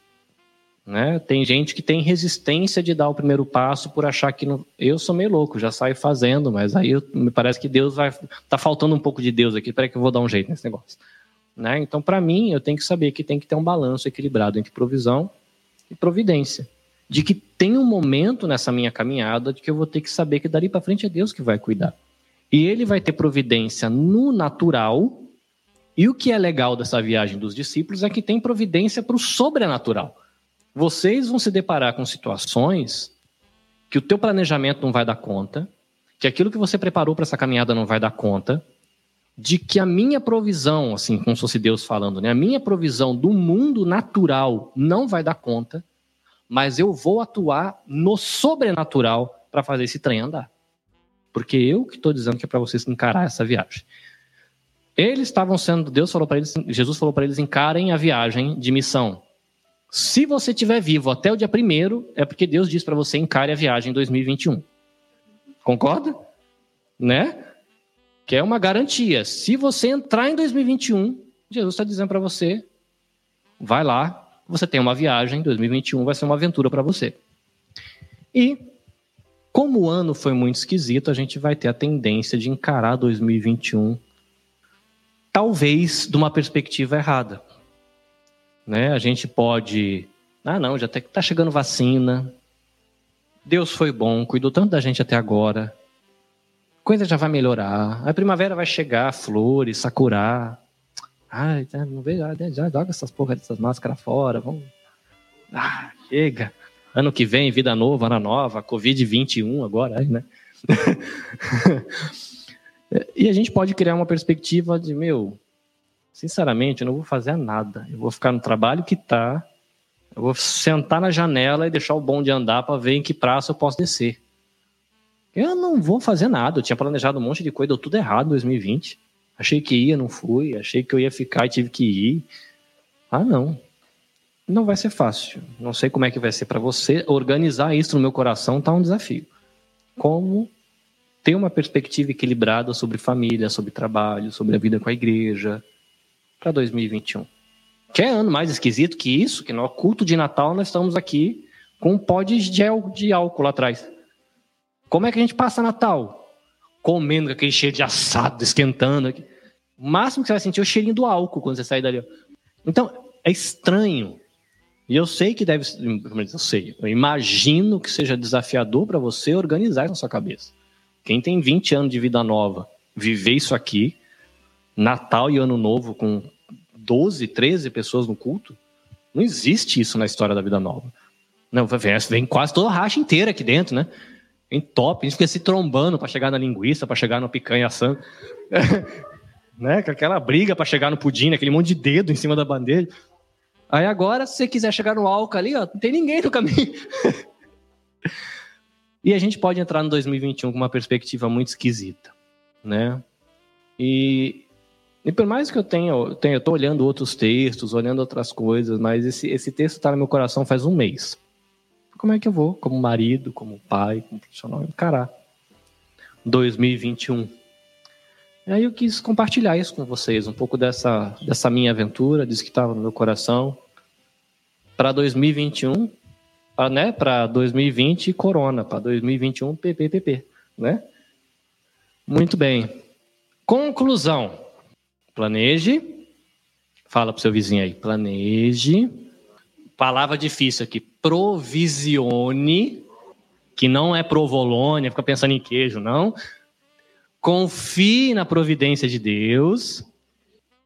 Né? Tem gente que tem resistência de dar o primeiro passo por achar que não... eu sou meio louco, já saio fazendo, mas aí eu... me parece que Deus vai tá faltando um pouco de Deus aqui, para que eu vou dar um jeito nesse negócio. Né? Então, para mim, eu tenho que saber que tem que ter um balanço equilibrado entre provisão e providência. De que tem um momento nessa minha caminhada de que eu vou ter que saber que dali para frente é Deus que vai cuidar. E ele vai ter providência no natural. E o que é legal dessa viagem dos discípulos é que tem providência para o sobrenatural. Vocês vão se deparar com situações que o teu planejamento não vai dar conta, que aquilo que você preparou para essa caminhada não vai dar conta, de que a minha provisão, assim, como se fosse Deus falando, né? A minha provisão do mundo natural não vai dar conta, mas eu vou atuar no sobrenatural para fazer esse trem andar. Porque eu que estou dizendo que é para vocês encarar essa viagem. Eles estavam sendo, Deus falou para eles, Jesus falou para eles encarem a viagem de missão. Se você estiver vivo até o dia primeiro, é porque Deus diz para você encare a viagem em 2021. Concorda? Né? que é uma garantia. Se você entrar em 2021, Jesus está dizendo para você: vai lá, você tem uma viagem, 2021 vai ser uma aventura para você. E, como o ano foi muito esquisito, a gente vai ter a tendência de encarar 2021, talvez de uma perspectiva errada. Né? A gente pode. Ah, não, já está chegando vacina. Deus foi bom, cuidou tanto da gente até agora coisa já vai melhorar. A primavera vai chegar, flores, sakura. Ai, não vejo, já joga essas porra dessas máscaras fora. Vamos. Ah, chega. Ano que vem, vida nova, ano nova, Covid-21 agora, né? e a gente pode criar uma perspectiva de, meu, sinceramente, eu não vou fazer nada. Eu vou ficar no trabalho que tá. Eu vou sentar na janela e deixar o bom de andar para ver em que praça eu posso descer. Eu não vou fazer nada. Eu tinha planejado um monte de coisa, deu tudo errado em 2020. Achei que ia, não fui. Achei que eu ia ficar e tive que ir. Ah, não. Não vai ser fácil. Não sei como é que vai ser para você. Organizar isso no meu coração tá um desafio. Como ter uma perspectiva equilibrada sobre família, sobre trabalho, sobre a vida com a igreja para 2021. Quer ano mais esquisito que isso? Que no culto de Natal nós estamos aqui com um pó de gel de álcool lá atrás. Como é que a gente passa Natal? Comendo aquele cheiro de assado, esquentando. O máximo que você vai sentir é o cheirinho do álcool quando você sair dali. Então, é estranho. E eu sei que deve eu sei, eu imagino que seja desafiador para você organizar isso na sua cabeça. Quem tem 20 anos de vida nova, viver isso aqui, Natal e Ano Novo com 12, 13 pessoas no culto, não existe isso na história da vida nova. Não, vem, quase toda a racha inteira aqui dentro, né? em top, a gente fica se trombando para chegar na linguiça, para chegar no picanha assando. né? Aquela briga para chegar no pudim, aquele monte de dedo em cima da bandeja. Aí agora, se você quiser chegar no álcool ali, ó, não tem ninguém no caminho. e a gente pode entrar no 2021 com uma perspectiva muito esquisita, né? E, e por mais que eu tenha, eu tenha, eu tô olhando outros textos, olhando outras coisas, mas esse, esse texto está no meu coração faz um mês. Como é que eu vou, como marido, como pai, como profissional, encarar 2021? Aí eu quis compartilhar isso com vocês, um pouco dessa, dessa minha aventura, disso que estava no meu coração. Para 2021, para né, 2020, Corona. Para 2021, PPPP. Né? Muito bem. Conclusão. Planeje. Fala para seu vizinho aí. Planeje. Palavra difícil aqui. Provisione. Que não é provolônia, fica pensando em queijo, não confie na providência de Deus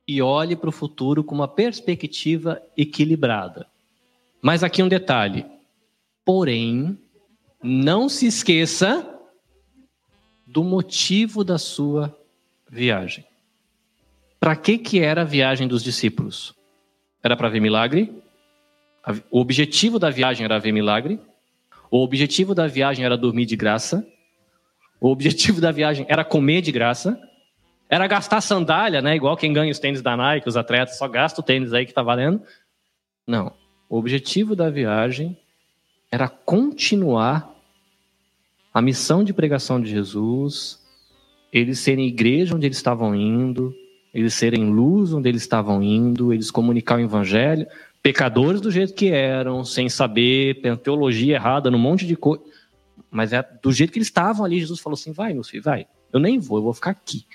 e olhe para o futuro com uma perspectiva equilibrada. Mas aqui um detalhe. Porém, não se esqueça do motivo da sua viagem. Para que que era a viagem dos discípulos? Era para ver milagre? O objetivo da viagem era ver milagre? O objetivo da viagem era dormir de graça? O objetivo da viagem era comer de graça, era gastar sandália, né? Igual quem ganha os tênis da Nike, os atletas só gasta o tênis aí que tá valendo. Não. O objetivo da viagem era continuar a missão de pregação de Jesus, eles serem igreja onde eles estavam indo, eles serem luz onde eles estavam indo, eles comunicar o evangelho, pecadores do jeito que eram, sem saber, teologia errada, num monte de coisa. Mas é do jeito que eles estavam ali, Jesus falou assim: vai, meu filho, vai. Eu nem vou, eu vou ficar aqui.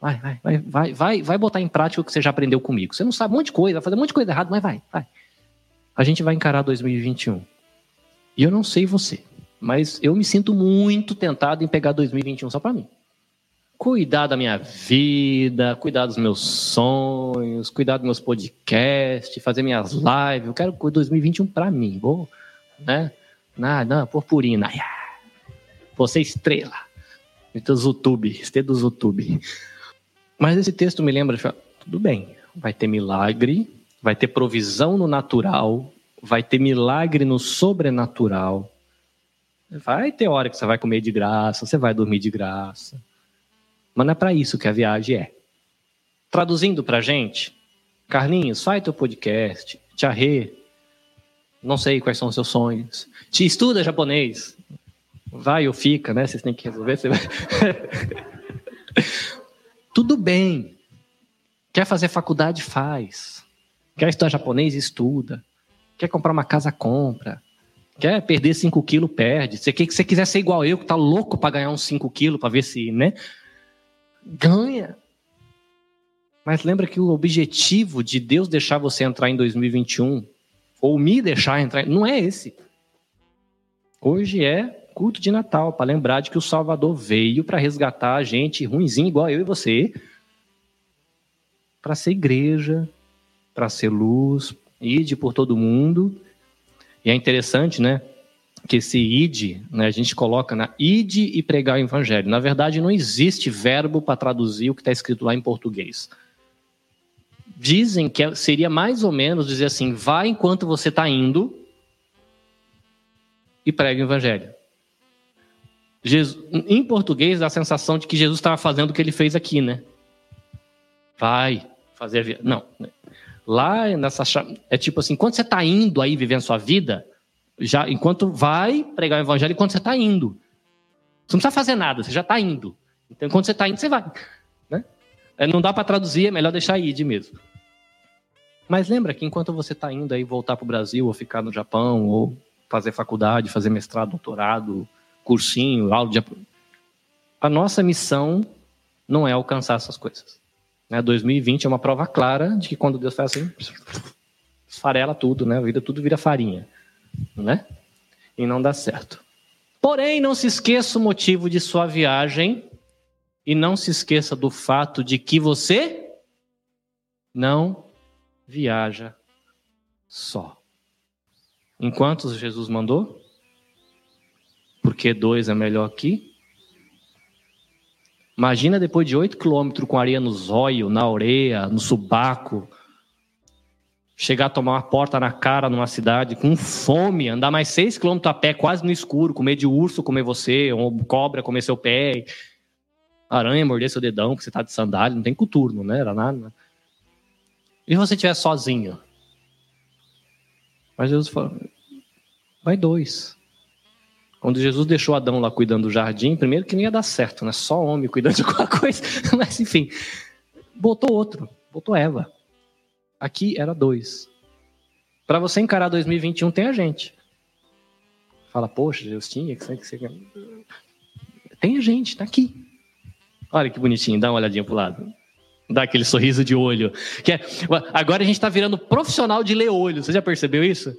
Vai, vai, vai, vai, vai, vai botar em prática o que você já aprendeu comigo. Você não sabe um monte de coisa, vai fazer um monte de coisa errada, mas vai, vai. A gente vai encarar 2021. E eu não sei você, mas eu me sinto muito tentado em pegar 2021 só para mim. Cuidar da minha vida, cuidar dos meus sonhos, cuidar dos meus podcasts, fazer minhas lives. Eu quero 2021 para mim, vou, né? Nada, não, purpurina. Você estrela. Então, Zutube, este do Zutube. Mas esse texto me lembra, tudo bem, vai ter milagre, vai ter provisão no natural, vai ter milagre no sobrenatural. Vai ter hora que você vai comer de graça, você vai dormir de graça. Mas não é para isso que a viagem é. Traduzindo para gente, Carlinhos, faz teu podcast. Tia Rê, não sei quais são os seus sonhos. Te estuda japonês. Vai ou fica, né? Vocês têm que resolver. Tudo bem. Quer fazer faculdade, faz. Quer estudar japonês, estuda. Quer comprar uma casa, compra. Quer perder 5 quilos, perde. Se você quiser ser igual eu, que tá louco para ganhar uns 5 quilos, para ver se, né? Ganha. Mas lembra que o objetivo de Deus deixar você entrar em 2021 ou me deixar entrar. Não é esse. Hoje é culto de Natal, para lembrar de que o Salvador veio para resgatar a gente ruimzinho, igual eu e você, para ser igreja, para ser luz, ide por todo mundo. E é interessante, né? Que esse ide, né, a gente coloca na ide e pregar o evangelho. Na verdade, não existe verbo para traduzir o que está escrito lá em português dizem que é, seria mais ou menos dizer assim: vá enquanto você está indo e pregue o evangelho. Jesus, em português dá a sensação de que Jesus estava fazendo o que ele fez aqui, né? Vai fazer a vida. Não. Lá nessa é tipo assim, quando você está indo aí vivendo sua vida, já enquanto vai pregar o evangelho, enquanto você está indo. Você não precisa fazer nada, você já está indo. Então, quando você está indo, você vai. É, não dá para traduzir, é melhor deixar ir de mesmo. Mas lembra que enquanto você está indo aí voltar para o Brasil, ou ficar no Japão, ou fazer faculdade, fazer mestrado, doutorado, cursinho, aula de. A nossa missão não é alcançar essas coisas. Né? 2020 é uma prova clara de que quando Deus faz assim, esfarela tudo, né? A vida tudo vira farinha, né? E não dá certo. Porém, não se esqueça o motivo de sua viagem e não se esqueça do fato de que você não viaja só. Em quantos Jesus mandou? Porque dois é melhor aqui. Imagina depois de oito quilômetros com areia no zóio, na orelha, no subaco. chegar a tomar uma porta na cara numa cidade com fome, andar mais seis quilômetros a pé, quase no escuro, com medo de urso comer você, ou cobra comer seu pé, aranha morder seu dedão, porque você tá de sandália, não tem coturno, né? Era nada. Né? E se você estiver sozinho? Mas Jesus falou, vai dois. Quando Jesus deixou Adão lá cuidando do jardim, primeiro que não ia dar certo, né? Só homem cuidando de alguma coisa. Mas enfim, botou outro, botou Eva. Aqui era dois. Para você encarar 2021, tem a gente. Fala, poxa, Deus tinha que ser. Tem a gente, tá aqui. Olha que bonitinho, dá uma olhadinha pro lado. Dá aquele sorriso de olho. Que é, agora a gente está virando profissional de ler olho. Você já percebeu isso?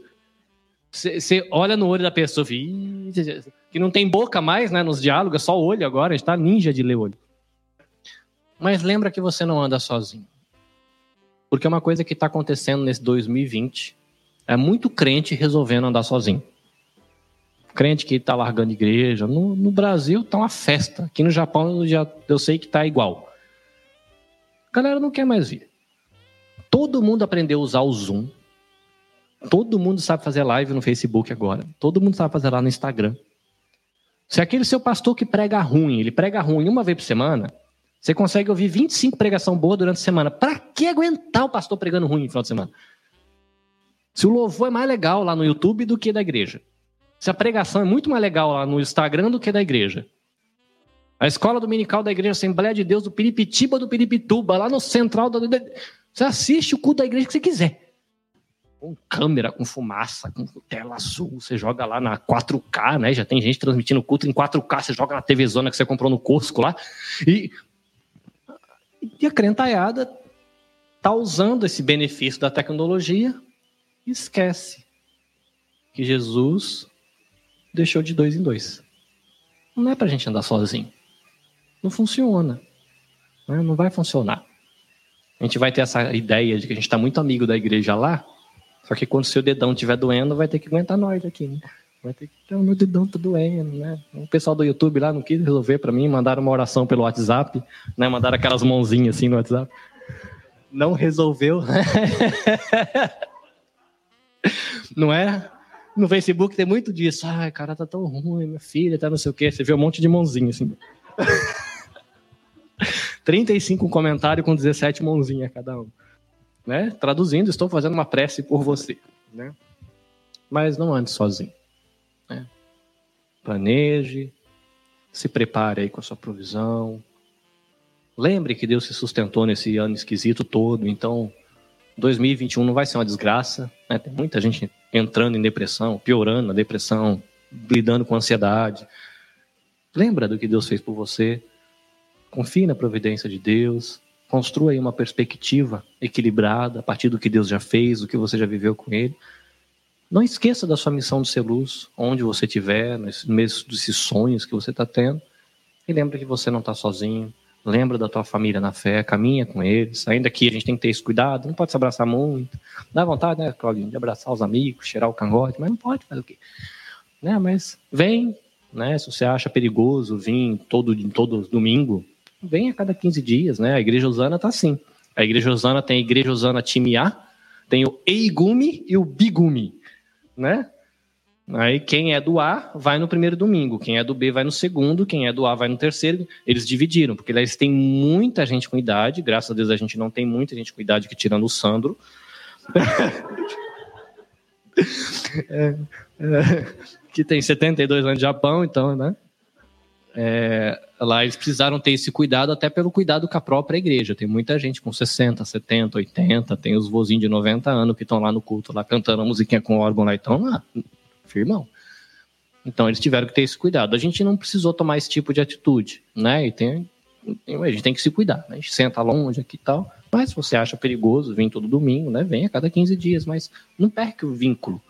Você olha no olho da pessoa, que não tem boca mais, né? Nos diálogos, é só olho agora, a gente tá ninja de ler olho. Mas lembra que você não anda sozinho. Porque é uma coisa que está acontecendo nesse 2020 é muito crente resolvendo andar sozinho. Crente que está largando igreja. No, no Brasil está uma festa. Aqui no Japão eu, já, eu sei que está igual. A galera não quer mais vir. Todo mundo aprendeu a usar o Zoom. Todo mundo sabe fazer live no Facebook agora. Todo mundo sabe fazer lá no Instagram. Se aquele seu pastor que prega ruim, ele prega ruim uma vez por semana, você consegue ouvir 25 pregação boa durante a semana. Para que aguentar o pastor pregando ruim no final de semana? Se o louvor é mais legal lá no YouTube do que da igreja. Se a pregação é muito mais legal lá no Instagram do que da igreja. A escola dominical da igreja Assembleia de Deus do Piripitiba do Piripituba, lá no central da. Você assiste o culto da igreja que você quiser com câmera, com fumaça, com tela azul, você joga lá na 4K, né? Já tem gente transmitindo culto em 4K, você joga na TV Zona que você comprou no Costco lá. E, e a crentaiada tá usando esse benefício da tecnologia e esquece que Jesus deixou de dois em dois. Não é para a gente andar sozinho. Não funciona. Né? Não vai funcionar. A gente vai ter essa ideia de que a gente está muito amigo da igreja lá, só que quando seu dedão estiver doendo, vai ter que aguentar nós aqui, né? Vai ter que. O meu dedão tá doendo, né? O pessoal do YouTube lá não quis resolver para mim, mandaram uma oração pelo WhatsApp, né? Mandaram aquelas mãozinhas assim no WhatsApp. Não resolveu. não é? No Facebook tem muito disso. Ai, cara, tá tão ruim, minha filha, tá não sei o quê. Você vê um monte de mãozinha assim. 35 comentários com 17 mãozinhas cada um né? Traduzindo, estou fazendo uma prece por você, né? Mas não ande sozinho. Né? Planeje, se prepare aí com a sua provisão. Lembre que Deus se sustentou nesse ano esquisito todo, então 2021 não vai ser uma desgraça. Né? Tem muita gente entrando em depressão, piorando a depressão, lidando com ansiedade. Lembra do que Deus fez por você. Confie na providência de Deus. Construa aí uma perspectiva equilibrada a partir do que Deus já fez, do que você já viveu com Ele. Não esqueça da sua missão de ser luz, onde você estiver, desses sonhos que você está tendo. E lembra que você não está sozinho. Lembra da tua família na fé, caminha com eles. Ainda que a gente tem que ter esse cuidado, não pode se abraçar muito. Dá vontade, né, Claudinho, de abraçar os amigos, cheirar o cangote, mas não pode fazer o quê? Né, mas vem, né, se você acha perigoso vir todo, todo domingo, vem a cada 15 dias, né? A igreja Osana tá assim. A igreja Osana tem a igreja Osana time A, tem o Eigumi e o Bigumi, né? Aí quem é do A vai no primeiro domingo, quem é do B vai no segundo, quem é do A vai no terceiro. Eles dividiram, porque eles têm muita gente com idade, graças a Deus a gente não tem muita gente com idade que tirando o Sandro. é, é, que tem 72 anos de Japão, então, né? é, lá eles precisaram ter esse cuidado até pelo cuidado com a própria igreja. Tem muita gente com 60, 70, 80, tem os vozinhos de 90 anos que estão lá no culto, lá cantando a musiquinha com órgão lá e estão lá, firmão. Então eles tiveram que ter esse cuidado. A gente não precisou tomar esse tipo de atitude, né? E tem, a gente tem que se cuidar, né? A gente senta longe aqui e tal. Mas se você acha perigoso vir todo domingo, né? Vem a cada 15 dias, mas não perca o vínculo.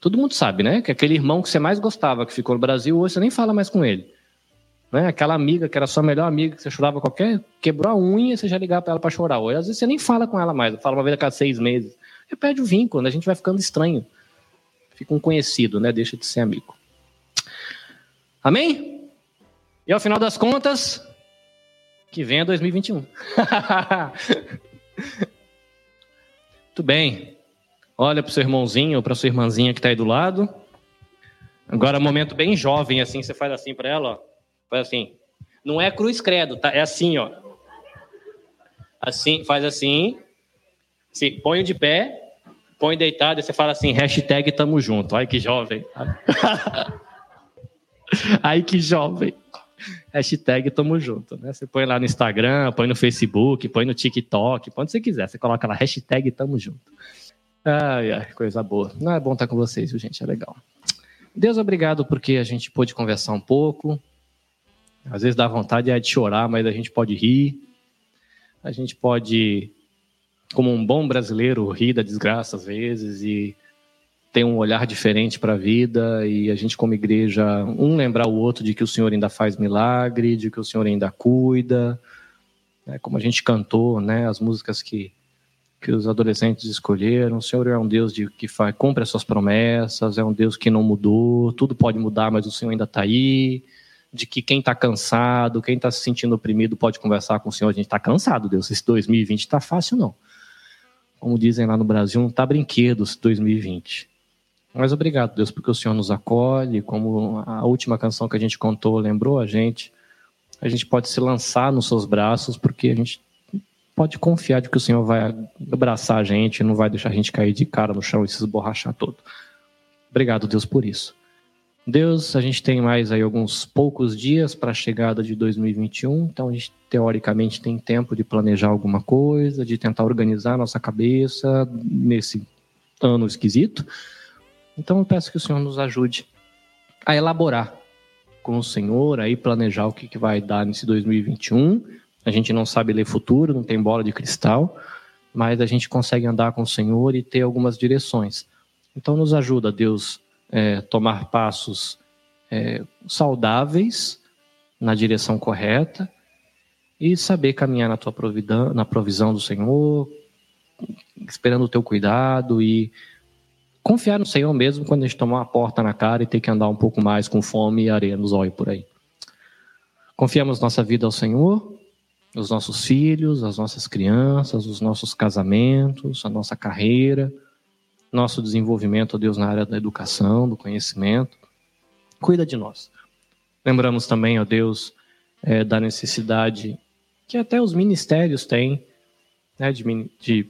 Todo mundo sabe, né? Que aquele irmão que você mais gostava, que ficou no Brasil, hoje você nem fala mais com ele. Né? Aquela amiga que era sua melhor amiga, que você chorava qualquer, quebrou a unha, você já ligava para ela para chorar. Hoje, às vezes você nem fala com ela mais, fala uma vez a cada seis meses. Perde o vínculo, né? a gente vai ficando estranho. Fica um conhecido, né? Deixa de ser amigo. Amém? E ao final das contas, que venha 2021. Muito bem. Olha pro seu irmãozinho ou pra sua irmãzinha que tá aí do lado. Agora, momento bem jovem, assim, você faz assim para ela, ó. Faz assim. Não é cruz credo, tá? É assim, ó. Assim, faz assim. Se põe de pé, põe deitado e você fala assim, hashtag tamo junto. Ai, que jovem. Ai, que jovem. Hashtag tamo junto, né? Você põe lá no Instagram, põe no Facebook, põe no TikTok, põe onde você quiser. Você coloca lá, hashtag tamo junto. Ai, ai, coisa boa. Não é bom estar com vocês, viu, gente? É legal. Deus, obrigado porque a gente pôde conversar um pouco. Às vezes dá vontade de chorar, mas a gente pode rir. A gente pode, como um bom brasileiro, rir da desgraça às vezes e ter um olhar diferente para a vida. E a gente, como igreja, um lembrar o outro de que o Senhor ainda faz milagre, de que o Senhor ainda cuida. É, como a gente cantou, né, as músicas que que os adolescentes escolheram. O Senhor é um Deus de, que faz, cumpre as suas promessas, é um Deus que não mudou, tudo pode mudar, mas o Senhor ainda está aí. De que quem está cansado, quem está se sentindo oprimido, pode conversar com o Senhor. A gente está cansado, Deus. Esse 2020 está fácil, não. Como dizem lá no Brasil, não está brinquedo esse 2020. Mas obrigado, Deus, porque o Senhor nos acolhe. Como a última canção que a gente contou lembrou a gente, a gente pode se lançar nos seus braços, porque a gente pode confiar de que o Senhor vai abraçar a gente, não vai deixar a gente cair de cara no chão e se esborrachar todo. Obrigado, Deus, por isso. Deus, a gente tem mais aí alguns poucos dias para a chegada de 2021, então a gente teoricamente tem tempo de planejar alguma coisa, de tentar organizar nossa cabeça nesse ano esquisito. Então eu peço que o Senhor nos ajude a elaborar com o Senhor, aí planejar o que, que vai dar nesse 2021 a gente não sabe ler futuro, não tem bola de cristal, mas a gente consegue andar com o Senhor e ter algumas direções. Então, nos ajuda, Deus, é, tomar passos é, saudáveis na direção correta e saber caminhar na tua providão, na provisão do Senhor, esperando o teu cuidado e confiar no Senhor mesmo quando a gente tomar uma porta na cara e ter que andar um pouco mais com fome e areia nos olhos por aí. Confiamos nossa vida ao Senhor os nossos filhos, as nossas crianças, os nossos casamentos, a nossa carreira, nosso desenvolvimento, ó Deus, na área da educação, do conhecimento. Cuida de nós. Lembramos também, ó Deus, é, da necessidade que até os ministérios têm, né, de, de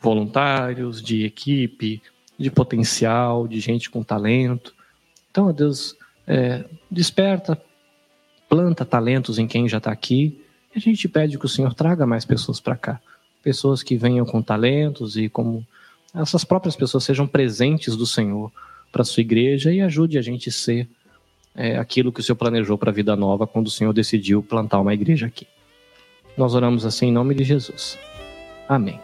voluntários, de equipe, de potencial, de gente com talento. Então, ó Deus, é, desperta, planta talentos em quem já está aqui a gente pede que o Senhor traga mais pessoas para cá. Pessoas que venham com talentos e como essas próprias pessoas sejam presentes do Senhor para a sua igreja e ajude a gente a ser é, aquilo que o Senhor planejou para a vida nova quando o Senhor decidiu plantar uma igreja aqui. Nós oramos assim em nome de Jesus. Amém.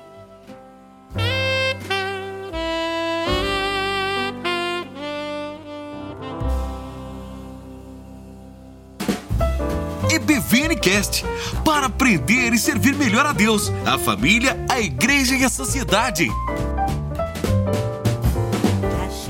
EBVNcast para aprender e servir melhor a Deus, a família, a igreja e a sociedade.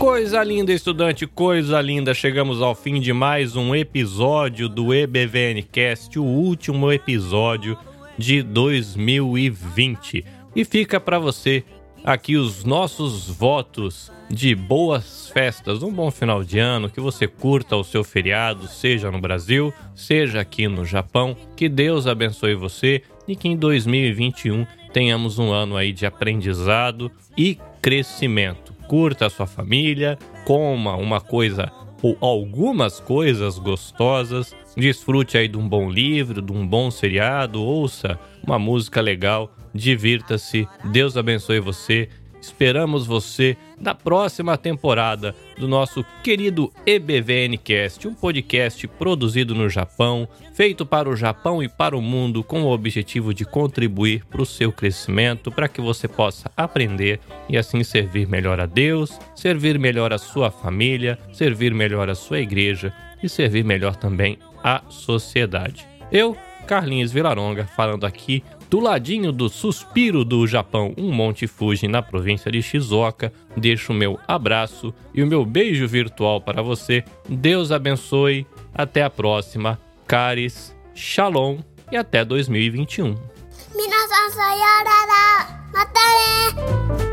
Coisa linda, estudante, coisa linda. Chegamos ao fim de mais um episódio do EBVNcast, o último episódio de 2020. E fica para você aqui os nossos votos de boas festas, um bom final de ano, que você curta o seu feriado, seja no Brasil, seja aqui no Japão. Que Deus abençoe você e que em 2021 tenhamos um ano aí de aprendizado e crescimento. Curta a sua família, coma uma coisa ou algumas coisas gostosas, desfrute aí de um bom livro, de um bom seriado, ouça uma música legal divirta-se, Deus abençoe você. Esperamos você na próxima temporada do nosso querido EBVNcast, um podcast produzido no Japão, feito para o Japão e para o mundo, com o objetivo de contribuir para o seu crescimento, para que você possa aprender e assim servir melhor a Deus, servir melhor a sua família, servir melhor a sua igreja e servir melhor também a sociedade. Eu, Carlinhos Vilaronga, falando aqui do ladinho do Suspiro do Japão, um Monte Fuji na província de Shizuoka. Deixo o meu abraço e o meu beijo virtual para você. Deus abençoe. Até a próxima. Caris, Shalom e até 2021. 皆さんさようならまたね